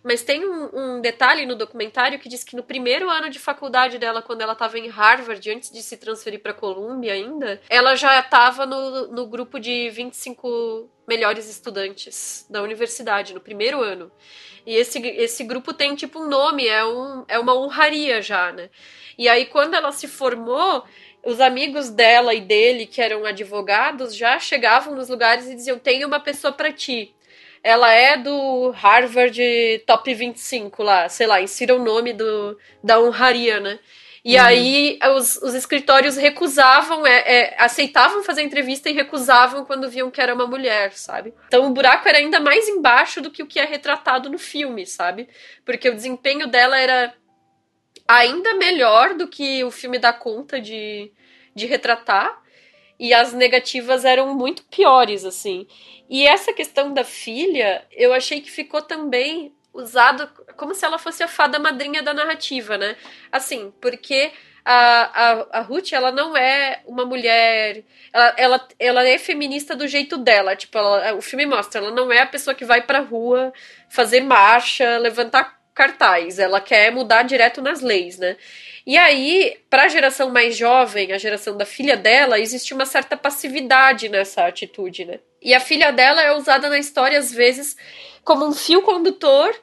Mas tem um, um, detalhe no documentário que diz que no primeiro ano de faculdade dela, quando ela estava em Harvard, antes de se transferir para Columbia ainda, ela já estava no, no grupo de 25 melhores estudantes da universidade, no primeiro ano. E esse, esse grupo tem tipo um nome, é, um, é uma honraria já, né? E aí, quando ela se formou, os amigos dela e dele, que eram advogados, já chegavam nos lugares e diziam: Tem uma pessoa para ti. Ela é do Harvard Top 25 lá, sei lá, insira o nome do, da honraria, né? E uhum. aí os, os escritórios recusavam, é, é, aceitavam fazer entrevista e recusavam quando viam que era uma mulher, sabe? Então o buraco era ainda mais embaixo do que o que é retratado no filme, sabe? Porque o desempenho dela era ainda melhor do que o filme dá conta de, de retratar. E as negativas eram muito piores, assim. E essa questão da filha, eu achei que ficou também usado como se ela fosse a fada madrinha da narrativa, né? Assim, porque a, a, a Ruth, ela não é uma mulher. Ela, ela, ela é feminista do jeito dela. Tipo, ela, o filme mostra, ela não é a pessoa que vai pra rua fazer marcha, levantar cartaz. Ela quer mudar direto nas leis, né? E aí, para a geração mais jovem, a geração da filha dela, existe uma certa passividade nessa atitude, né? E a filha dela é usada na história, às vezes, como um fio condutor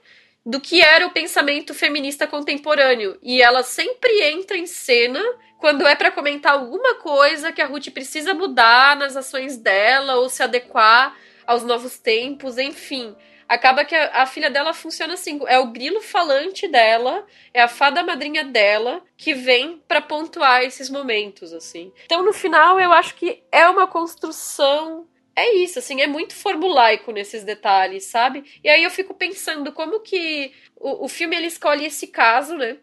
do que era o pensamento feminista contemporâneo. E ela sempre entra em cena quando é para comentar alguma coisa que a Ruth precisa mudar nas ações dela ou se adequar aos novos tempos, enfim. Acaba que a, a filha dela funciona assim: é o grilo falante dela, é a fada madrinha dela que vem para pontuar esses momentos, assim. Então, no final, eu acho que é uma construção é isso, assim, é muito formulaico nesses detalhes, sabe? E aí eu fico pensando como que o, o filme ele escolhe esse caso, né?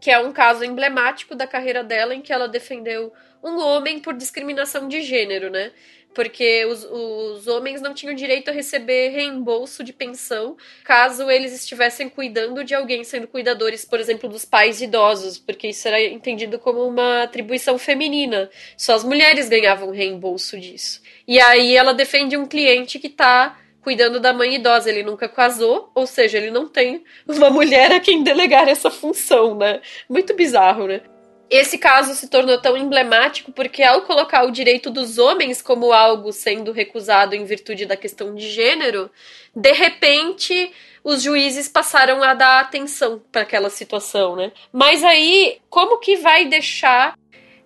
Que é um caso emblemático da carreira dela, em que ela defendeu um homem por discriminação de gênero, né? porque os, os homens não tinham direito a receber reembolso de pensão caso eles estivessem cuidando de alguém, sendo cuidadores, por exemplo, dos pais idosos, porque isso era entendido como uma atribuição feminina. Só as mulheres ganhavam reembolso disso. E aí ela defende um cliente que está cuidando da mãe idosa. Ele nunca casou, ou seja, ele não tem uma mulher a quem delegar essa função, né? Muito bizarro, né? esse caso se tornou tão emblemático porque, ao colocar o direito dos homens como algo sendo recusado em virtude da questão de gênero, de repente os juízes passaram a dar atenção para aquela situação, né? Mas aí, como que vai deixar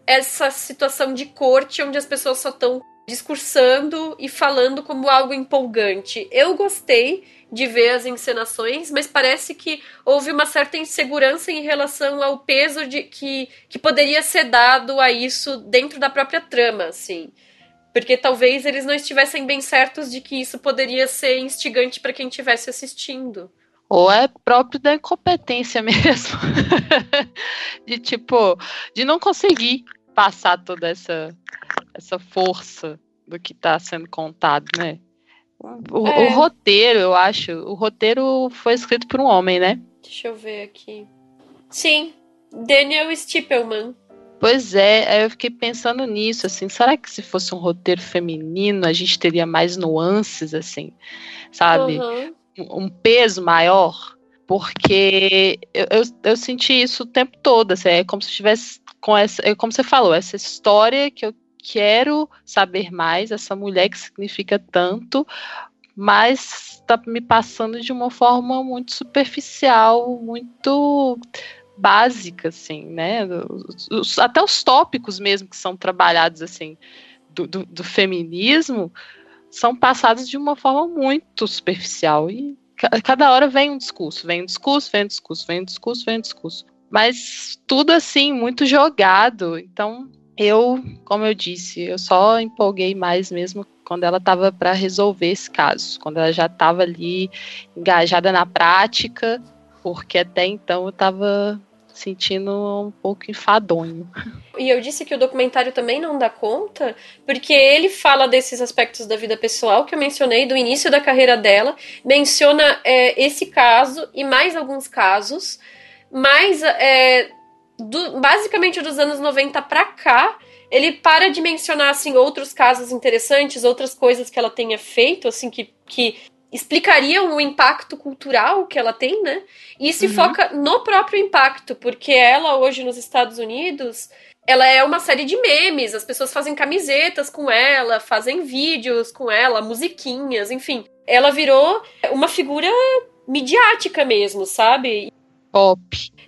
essa situação de corte onde as pessoas só estão discursando e falando como algo empolgante? Eu gostei de ver as encenações, mas parece que houve uma certa insegurança em relação ao peso de que, que poderia ser dado a isso dentro da própria trama, assim. Porque talvez eles não estivessem bem certos de que isso poderia ser instigante para quem estivesse assistindo. Ou é próprio da incompetência mesmo. de tipo, de não conseguir passar toda essa, essa força do que está sendo contado, né? O, é. o, roteiro, eu acho. O roteiro foi escrito por um homem, né? Deixa eu ver aqui. Sim, Daniel Stippelman. Pois é, eu fiquei pensando nisso, assim, será que se fosse um roteiro feminino a gente teria mais nuances, assim, sabe? Uhum. Um, um, peso maior? Porque eu, eu, eu, senti isso o tempo todo, assim, é como se tivesse com essa, é como você falou, essa história que eu quero saber mais, essa mulher que significa tanto, mas está me passando de uma forma muito superficial, muito básica, assim, né? Os, até os tópicos mesmo que são trabalhados assim do, do, do, feminismo são passados de uma forma muito superficial e cada hora vem um discurso, vem um discurso, vem um discurso, vem um discurso, vem um discurso, mas tudo assim muito jogado. Então eu, como eu disse, eu só empolguei mais mesmo quando ela estava para resolver esse caso, quando ela já estava ali engajada na prática, porque até então eu estava sentindo um pouco enfadonho. E eu disse que o documentário também não dá conta, porque ele fala desses aspectos da vida pessoal que eu mencionei do início da carreira dela, menciona é, esse caso e mais alguns casos, mas é, do, basicamente dos anos 90 pra cá, ele para de mencionar assim outros casos interessantes, outras coisas que ela tenha feito, assim que, que explicariam o impacto cultural que ela tem, né? E se uhum. foca no próprio impacto, porque ela hoje nos Estados Unidos, ela é uma série de memes, as pessoas fazem camisetas com ela, fazem vídeos com ela, musiquinhas, enfim. Ela virou uma figura midiática mesmo, sabe? Pop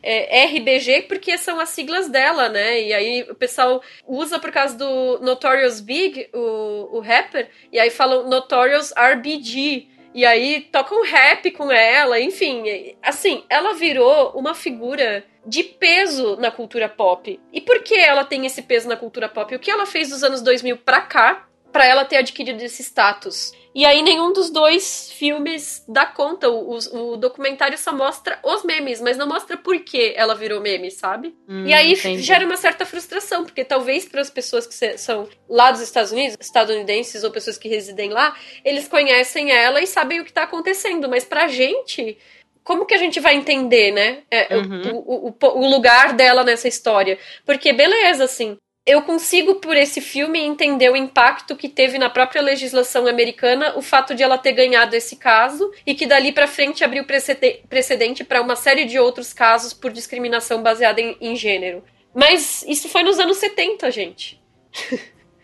é, RBG porque são as siglas dela, né? E aí o pessoal usa por causa do Notorious Big, o, o rapper, e aí falam Notorious RBG. E aí tocam rap com ela, enfim. Assim, ela virou uma figura de peso na cultura pop. E por que ela tem esse peso na cultura pop? O que ela fez dos anos 2000 pra cá para ela ter adquirido esse status? E aí nenhum dos dois filmes dá conta. O, o, o, documentário só mostra os memes, mas não mostra por que ela virou meme, sabe? Hum, e aí entendi. gera uma certa frustração, porque talvez para as pessoas que são lá dos Estados Unidos, estadunidenses ou pessoas que residem lá, eles conhecem ela e sabem o que tá acontecendo, mas pra gente como que a gente vai entender, né? É, uhum. o, o, o, lugar dela nessa história. Porque, beleza, assim, eu consigo, por esse filme, entender o impacto que teve na própria legislação americana o fato de ela ter ganhado esse caso e que dali para frente abriu precedente para uma série de outros casos por discriminação baseada em, em gênero. Mas isso foi nos anos 70, gente.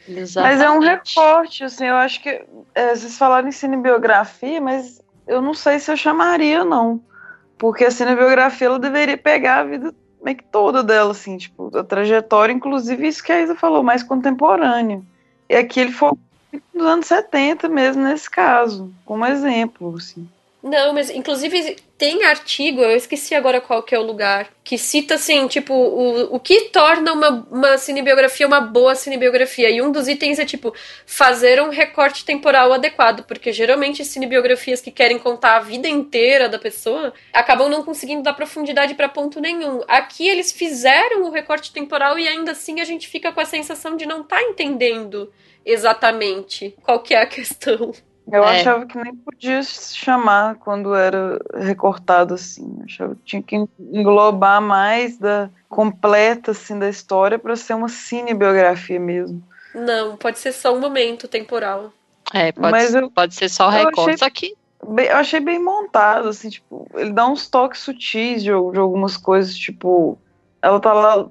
Exatamente. Mas é um recorte, assim, eu acho que é, vocês falaram em cinebiografia, mas eu não sei se eu chamaria, não. Porque a cinebiografia ela deveria pegar a vida meio que toda dela, assim, tipo, a trajetória, inclusive isso que a Isa falou, mais contemporânea. E aqui ele foi nos anos 70 mesmo, nesse caso, como exemplo, assim. Não, mas inclusive tem artigo, eu esqueci agora qual que é o lugar, que cita assim, tipo, o, o que torna uma, uma cinebiografia uma boa cinebiografia. E um dos itens é, tipo, fazer um recorte temporal adequado, porque geralmente cinebiografias que querem contar a vida inteira da pessoa acabam não conseguindo dar profundidade para ponto nenhum. Aqui eles fizeram o recorte temporal e ainda assim a gente fica com a sensação de não estar tá entendendo exatamente qual que é a questão. Eu é. achava que nem podia chamar quando era recortado assim. Eu achava que tinha que englobar mais da completa assim da história para ser uma cinebiografia mesmo. Não, pode ser só um momento temporal. É, pode, Mas eu, pode ser só recorte. Só que bem, eu achei bem montado, assim, tipo, ele dá uns toques sutis de, de algumas coisas, tipo, ela tá lá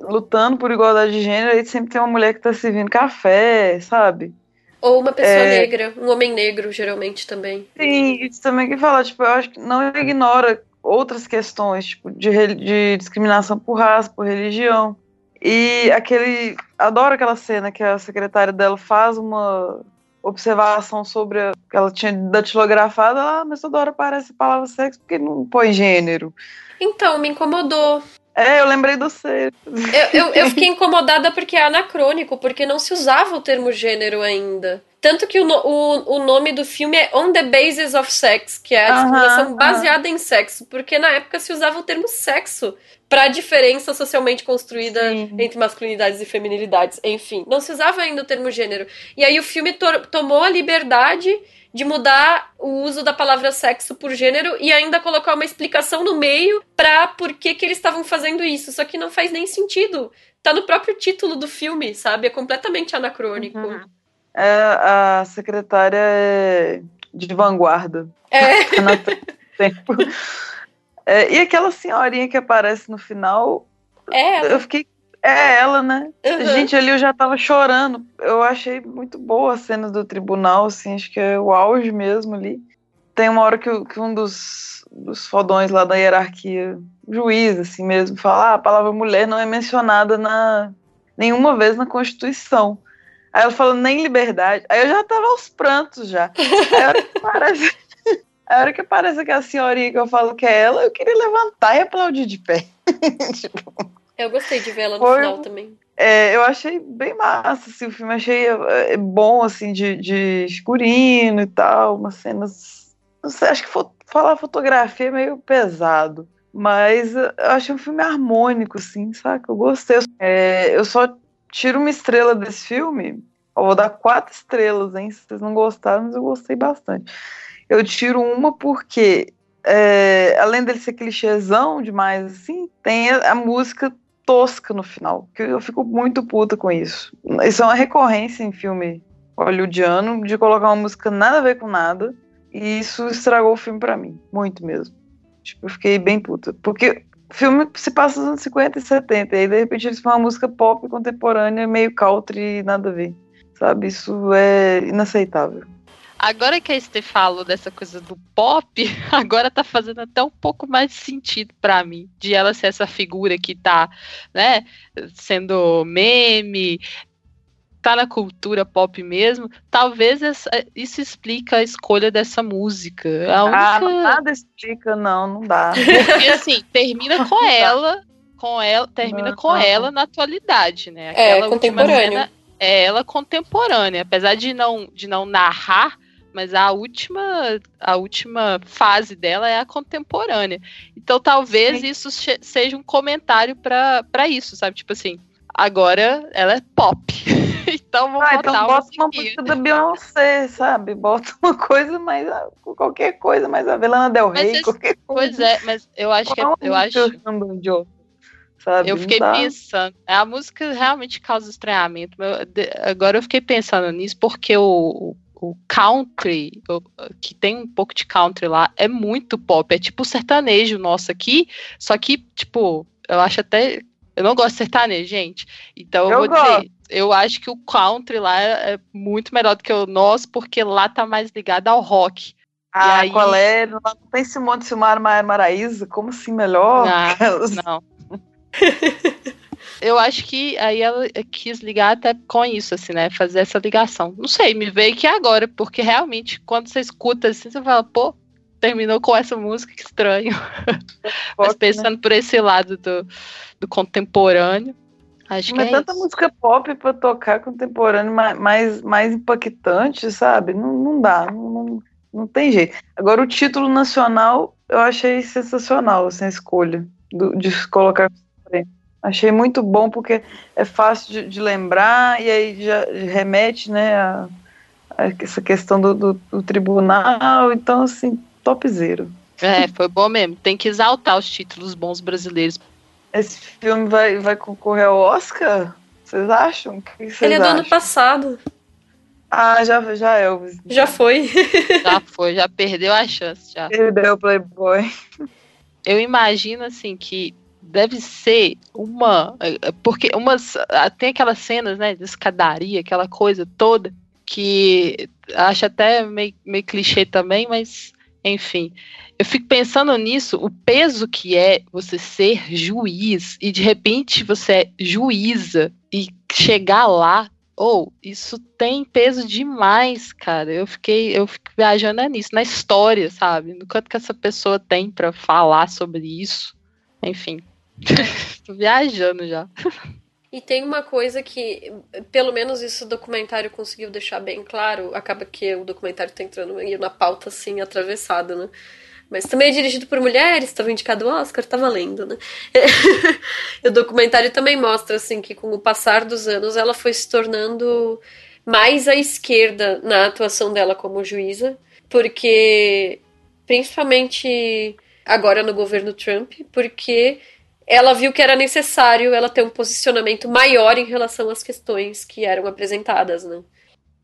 lutando por igualdade de gênero e sempre tem uma mulher que tá servindo café, sabe? Ou uma pessoa é... negra, um homem negro, geralmente também. Sim, isso também que fala, tipo, eu acho que não ignora outras questões, tipo, de, de discriminação por raça, por religião. E aquele. Adoro aquela cena que a secretária dela faz uma observação sobre a, que ela tinha datilografado, ah, mas toda hora aparece a palavra sexo porque não põe gênero. Então, me incomodou. É, eu lembrei do ser. Eu, eu, eu, fiquei incomodada porque é anacrônico, porque não se usava o termo gênero ainda. Tanto que o, o, o nome do filme é On the Basis of Sex, que é a discriminação uh -huh, baseada uh -huh. em sexo, porque na época se usava o termo sexo para a diferença socialmente construída Sim. entre masculinidades e feminilidades. Enfim, não se usava ainda o termo gênero. E aí o filme to tomou a liberdade de mudar o uso da palavra sexo por gênero e ainda colocar uma explicação no meio pra por que, que eles estavam fazendo isso. Só que não faz nem sentido. Tá no próprio título do filme, sabe? É completamente anacrônico. Uhum. É, a secretária é de vanguarda. É. tempo. É, e aquela senhorinha que aparece no final. É. Eu fiquei é ela, né? Uhum. Gente, ali eu já tava chorando. Eu achei muito boa a cena do tribunal, assim, acho que é o auge mesmo ali. Tem uma hora que, que um dos, dos fodões lá da hierarquia, juiz, assim mesmo, fala: ah, a palavra mulher não é mencionada na nenhuma vez na Constituição. Aí ela fala, nem liberdade. Aí eu já tava aos prantos já. Aí a hora que aparece, a hora que aparece aquela senhorinha que eu falo que é ela, eu queria levantar e aplaudir de pé. tipo. Eu gostei de ver ela no Foi, final também. É, eu achei bem massa, assim, o filme achei é, bom, assim, de, de escurino e tal, umas cenas. Não sei, acho que falar fotografia é meio pesado. Mas eu achei um filme harmônico, assim, saca? Eu gostei. É, eu só tiro uma estrela desse filme. Eu vou dar quatro estrelas, hein? Se vocês não gostaram, mas eu gostei bastante. Eu tiro uma porque, é, além dele ser clichêzão demais, assim, tem a, a música tosca no final. Que eu fico muito puta com isso. Isso é uma recorrência em filme hollywoodiano de colocar uma música nada a ver com nada. E isso estragou o filme para mim. Muito mesmo. Tipo, eu fiquei bem puta. Porque o filme se passa nos anos 50 e 70. E aí, de repente, eles põem uma música pop contemporânea, meio country, nada a ver. Sabe? Isso é inaceitável. Agora que a Estê falou dessa coisa do pop, agora tá fazendo até um pouco mais sentido para mim, de ela ser essa figura que tá, né, sendo meme, tá na cultura pop mesmo, talvez essa, isso explica a escolha dessa música. A ah, única... Ah, nada explica, não, não dá. Porque assim, termina com ela, com ela, termina não, com não. ela na atualidade, né? É, Aquela é, contemporânea. é ela contemporânea, apesar de não, de não narrar mas a última a última fase dela é a contemporânea. Então talvez Sim. isso seja um comentário para isso, sabe? Tipo assim, agora ela é pop. então vou ah, então botar então bota uma música da Beyoncé, sabe? Bota uma coisa mais qualquer coisa mais a Velana Del Rey, qualquer coisa. Pois é, mas eu acho Qual que é, eu acho Sabe? Eu fiquei pensando, a música realmente causa estranhamento. Agora eu fiquei pensando nisso porque o, o country, que tem um pouco de country lá, é muito pop. É tipo sertanejo nosso aqui, só que, tipo, eu acho até. Eu não gosto de sertanejo, gente. Então eu, eu vou gosto. dizer, eu acho que o country lá é, é muito melhor do que o nosso, porque lá tá mais ligado ao rock. Ah, aí... qual é? Não tem Simone de Silmar Maraíza? Como assim melhor? Não. não. eu acho que aí ela quis ligar até com isso, assim, né? Fazer essa ligação. Não sei, me veio que agora, porque realmente, quando você escuta assim, você fala, pô, terminou com essa música, que estranho. Mas Pop, pensando por esse lado do, do contemporâneo, acho Mas que é tanta isso. música pop pra tocar contemporâneo ma- mais, mais impactante, sabe? Não, não dá, não, não, não tem jeito. Agora, o título nacional eu achei sensacional, assim, a escolha do- de colocar. Achei muito bom porque é fácil de, de lembrar e aí já remete, né, a, a essa questão do, do, do tribunal. Então, assim, topzera. É, foi bom mesmo. Tem que exaltar os títulos bons brasileiros. Esse filme vai, vai concorrer ao Oscar? Vocês acham? O que vocês Ele é do ano passado. Ah, já, já é. Já foi. Já foi, já perdeu a chance, já. Perdeu o Playboy. eu imagino assim que deve ser uma porque umas tem aquelas cenas né de escadaria aquela coisa toda que acho até meio, meio clichê também mas enfim eu fico pensando nisso o peso que é você ser juiz e de repente você é juíza e chegar lá ou isso tem peso demais, cara. Eu fiquei, eu fico viajando é nisso, na história, sabe? No quanto que essa pessoa tem pra falar sobre isso. Enfim. Tô viajando já. E tem uma coisa que, pelo menos isso o documentário conseguiu deixar bem claro. Acaba que o documentário tá entrando meio na pauta assim, atravessada, né? Mas também é dirigido por mulheres, estava indicado ao Oscar, tá valendo, né? o documentário também mostra, assim, que com o passar dos anos ela foi se tornando mais à esquerda na atuação dela como juíza, porque, principalmente agora no governo Trump, porque ela viu que era necessário ela ter um posicionamento maior em relação às questões que eram apresentadas, né?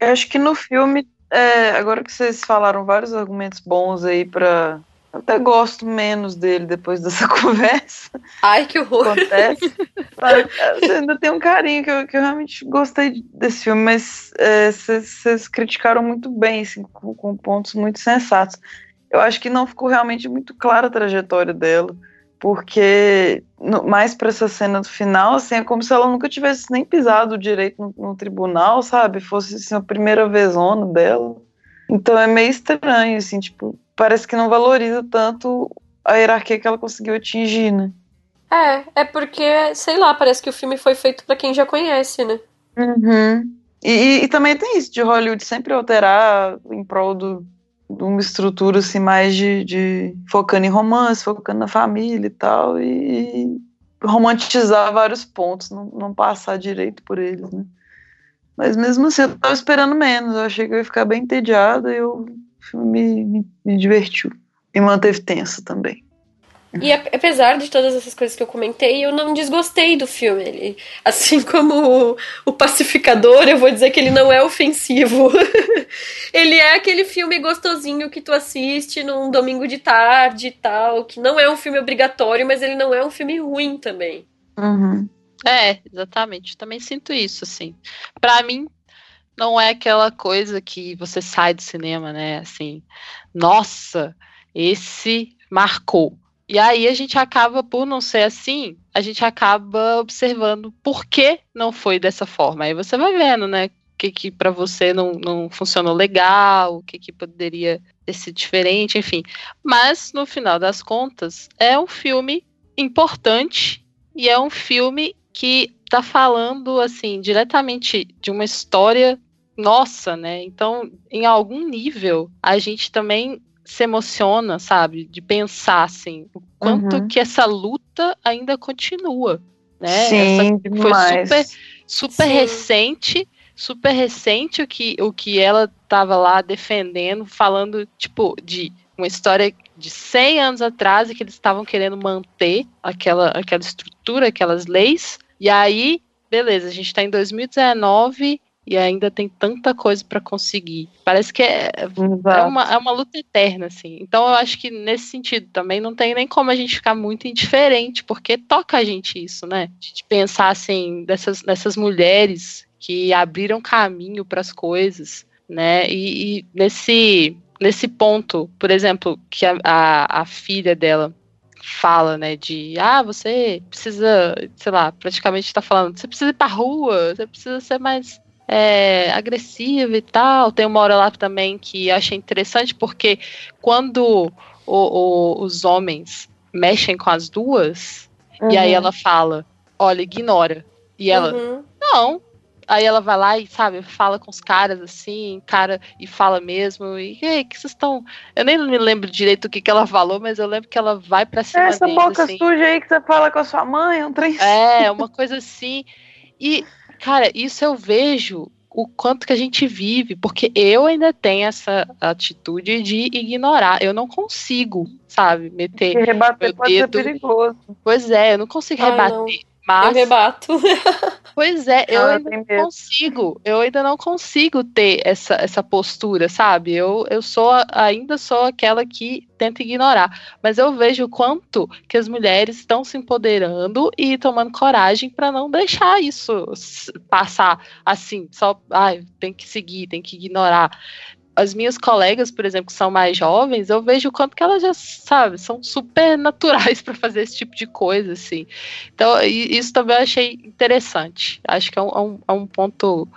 Eu acho que no filme, é, agora que vocês falaram vários argumentos bons aí pra. Eu até gosto menos dele depois dessa conversa. Ai, que horror! Acontece. Eu ainda tem um carinho que eu, que eu realmente gostei desse filme, mas é, vocês criticaram muito bem, assim, com, com pontos muito sensatos. Eu acho que não ficou realmente muito clara a trajetória dela, porque no- mais para essa cena do final, assim, é como se ela nunca tivesse nem pisado direito no, no tribunal, sabe? Fosse assim, a primeira vezona dela. Então é meio estranho, assim, tipo, parece que não valoriza tanto a hierarquia que ela conseguiu atingir, né? É, é porque, sei lá, parece que o filme foi feito pra quem já conhece, né? Uhum. E, e- e também tem isso de Hollywood sempre alterar em prol do, de uma estrutura assim, mais de, de focando em romance, focando na família e tal, e, romantizar vários pontos, não, não passar direito por eles, né? Mas mesmo assim, eu tava esperando menos, eu achei que eu ia ficar bem entediada e eu, o filme me, me, me divertiu. E manteve tenso também. E ap- apesar de todas essas coisas que eu comentei, eu não desgostei do filme. Ele, assim como o, o Pacificador, eu vou dizer que ele não é ofensivo. ele é aquele filme gostosinho que tu assiste num domingo de tarde e tal, que não é um filme obrigatório, mas ele não é um filme ruim também. Uhum. É, exatamente. Também sinto isso, assim. Pra mim, não é aquela coisa que você sai do cinema, né? Assim, nossa, esse marcou. E aí a gente acaba, por não ser assim, a gente acaba observando por que não foi dessa forma. Aí você vai vendo, né? O que, que para você não, não funcionou legal, o que, que poderia ter sido diferente, enfim. Mas, no final das contas, é um filme importante e é um filme que tá falando, assim, diretamente de uma história nossa, né? Então, em algum nível, a gente também se emociona, sabe? De pensar, assim, o quanto Uhum. que essa luta ainda continua, né? Sim, Essa foi demais. super, super Sim. recente, super recente o que, o que ela tava lá defendendo, falando, tipo, de uma história de 100 anos atrás e que eles estavam querendo manter aquela, aquela estrutura, aquelas leis. E aí, beleza, a gente tá em 2019 e ainda tem tanta coisa para conseguir. Parece que é, é uma, é uma luta eterna, assim. Então eu acho que nesse sentido também não tem nem como a gente ficar muito indiferente, porque toca a gente isso, né? De pensar assim, dessas, dessas mulheres que abriram caminho para as coisas, né? E, e nesse, nesse ponto, por exemplo, que a, a, a filha dela fala, né, de ah, você precisa, sei lá, praticamente tá falando, você precisa ir pra rua, você precisa ser mais é, agressiva e tal. Tem uma hora lá também que eu achei interessante, porque quando o, o, os homens mexem com as duas, uhum. e aí uhum. ela fala, olha, ignora. E ela, uhum. não, Aí ela vai lá e, sabe, fala com os caras assim, cara, e fala mesmo. E aí, que vocês estão. Eu nem me lembro direito o que, que ela falou, mas eu lembro que ela vai pra cima Essa deles, boca assim. suja aí que você fala com a sua mãe, é um trem. É, uma coisa assim. E, cara, isso eu vejo o quanto que a gente vive, porque eu ainda tenho essa atitude de ignorar. Eu não consigo, sabe, meter. Porque rebater pode dedo. ser perigoso. Pois é, eu não consigo Ai, rebater. Não. Mas, eu rebato. Pois é, eu ainda não consigo, eu ainda não consigo ter essa, essa postura, sabe? Eu, eu sou ainda sou aquela que tenta ignorar, mas eu vejo o quanto que as mulheres estão se empoderando e tomando coragem para não deixar isso passar assim, só, ai, tem que seguir, tem que ignorar as minhas colegas, por exemplo, que são mais jovens, eu vejo o quanto que elas já, sabe, são super naturais para fazer esse tipo de coisa, assim. Então, isso também eu achei interessante. Acho que é um, é um, é ponto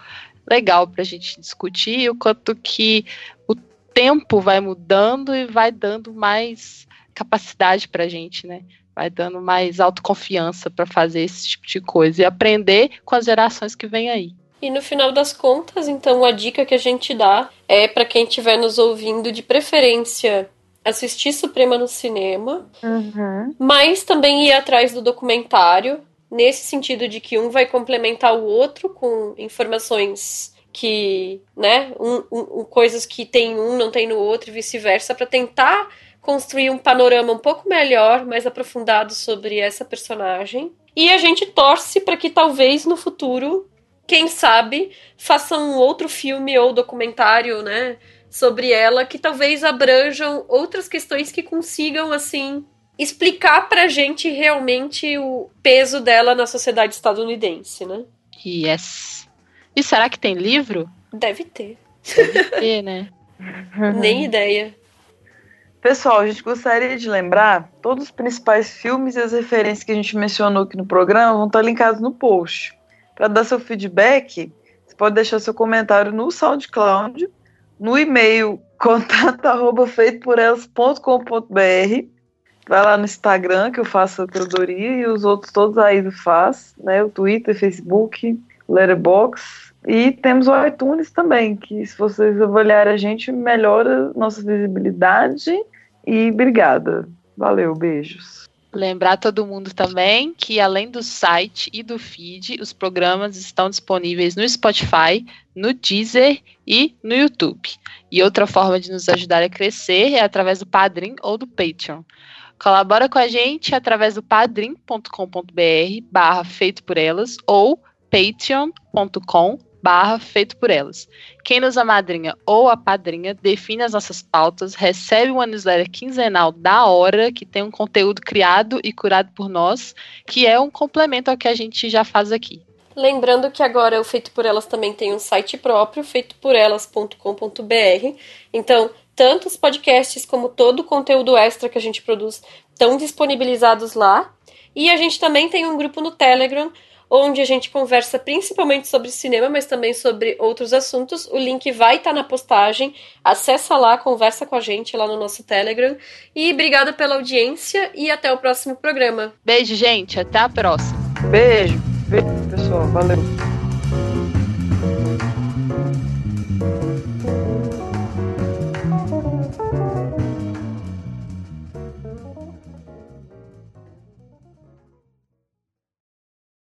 legal para a gente discutir, o quanto que o tempo vai mudando e vai dando mais capacidade para a gente, né? Vai dando mais autoconfiança para fazer esse tipo de coisa e aprender com as gerações que vêm aí. E no final das contas, então, a dica que a gente dá é para quem estiver nos ouvindo, de preferência, assistir Suprema no cinema, uhum. mas também ir atrás do documentário, nesse sentido de que um vai complementar o outro com informações que, né, um, um, coisas que tem um não tem no outro e vice-versa, para tentar construir um panorama um pouco melhor, mais aprofundado sobre essa personagem. E a gente torce para que talvez no futuro quem sabe, faça um outro filme ou documentário, né, sobre ela que talvez abranjam outras questões que consigam assim explicar pra gente realmente o peso dela na sociedade estadunidense, né? Yes. E será que tem livro? Deve ter. Deve ter, né? Nem ideia. Pessoal, a gente gostaria de lembrar, todos os principais filmes e as referências que a gente mencionou aqui no programa vão estar linkados no post. Para dar seu feedback, você pode deixar seu comentário no SoundCloud, no e-mail contato@feitoporelas.com.br. Vai lá no Instagram que eu faço a curadoria e os outros todos aí faz, né? O Twitter, Facebook, Letterboxd. E temos o iTunes também, que se vocês avaliarem a gente, melhora nossa visibilidade. E obrigada. Valeu, beijos. Lembrar todo mundo também que, além do site e do feed, os programas estão disponíveis no Spotify, no Deezer e no YouTube. E outra forma de nos ajudar a crescer é através do Padrim ou do Patreon. Colabora com a gente através do padrim.com.br barra feito por elas ou patreon.com barra feito por elas. Quem nos amadrinha ou a padrinha define as nossas pautas, recebe uma newsletter quinzenal da hora, que tem um conteúdo criado e curado por nós, que é um complemento ao que a gente já faz aqui. Lembrando que agora o Feito por Elas também tem um site próprio, feitoporelas.com.br. Então, tanto os podcasts como todo o conteúdo extra que a gente produz estão disponibilizados lá. E a gente também tem um grupo no Telegram onde a gente conversa principalmente sobre cinema, mas também sobre outros assuntos. O link vai estar tá na postagem. Acessa lá, conversa com a gente lá no nosso Telegram. E obrigada pela audiência e até o próximo programa. Beijo, gente. Até a próxima. Beijo. Beijo, pessoal. Valeu.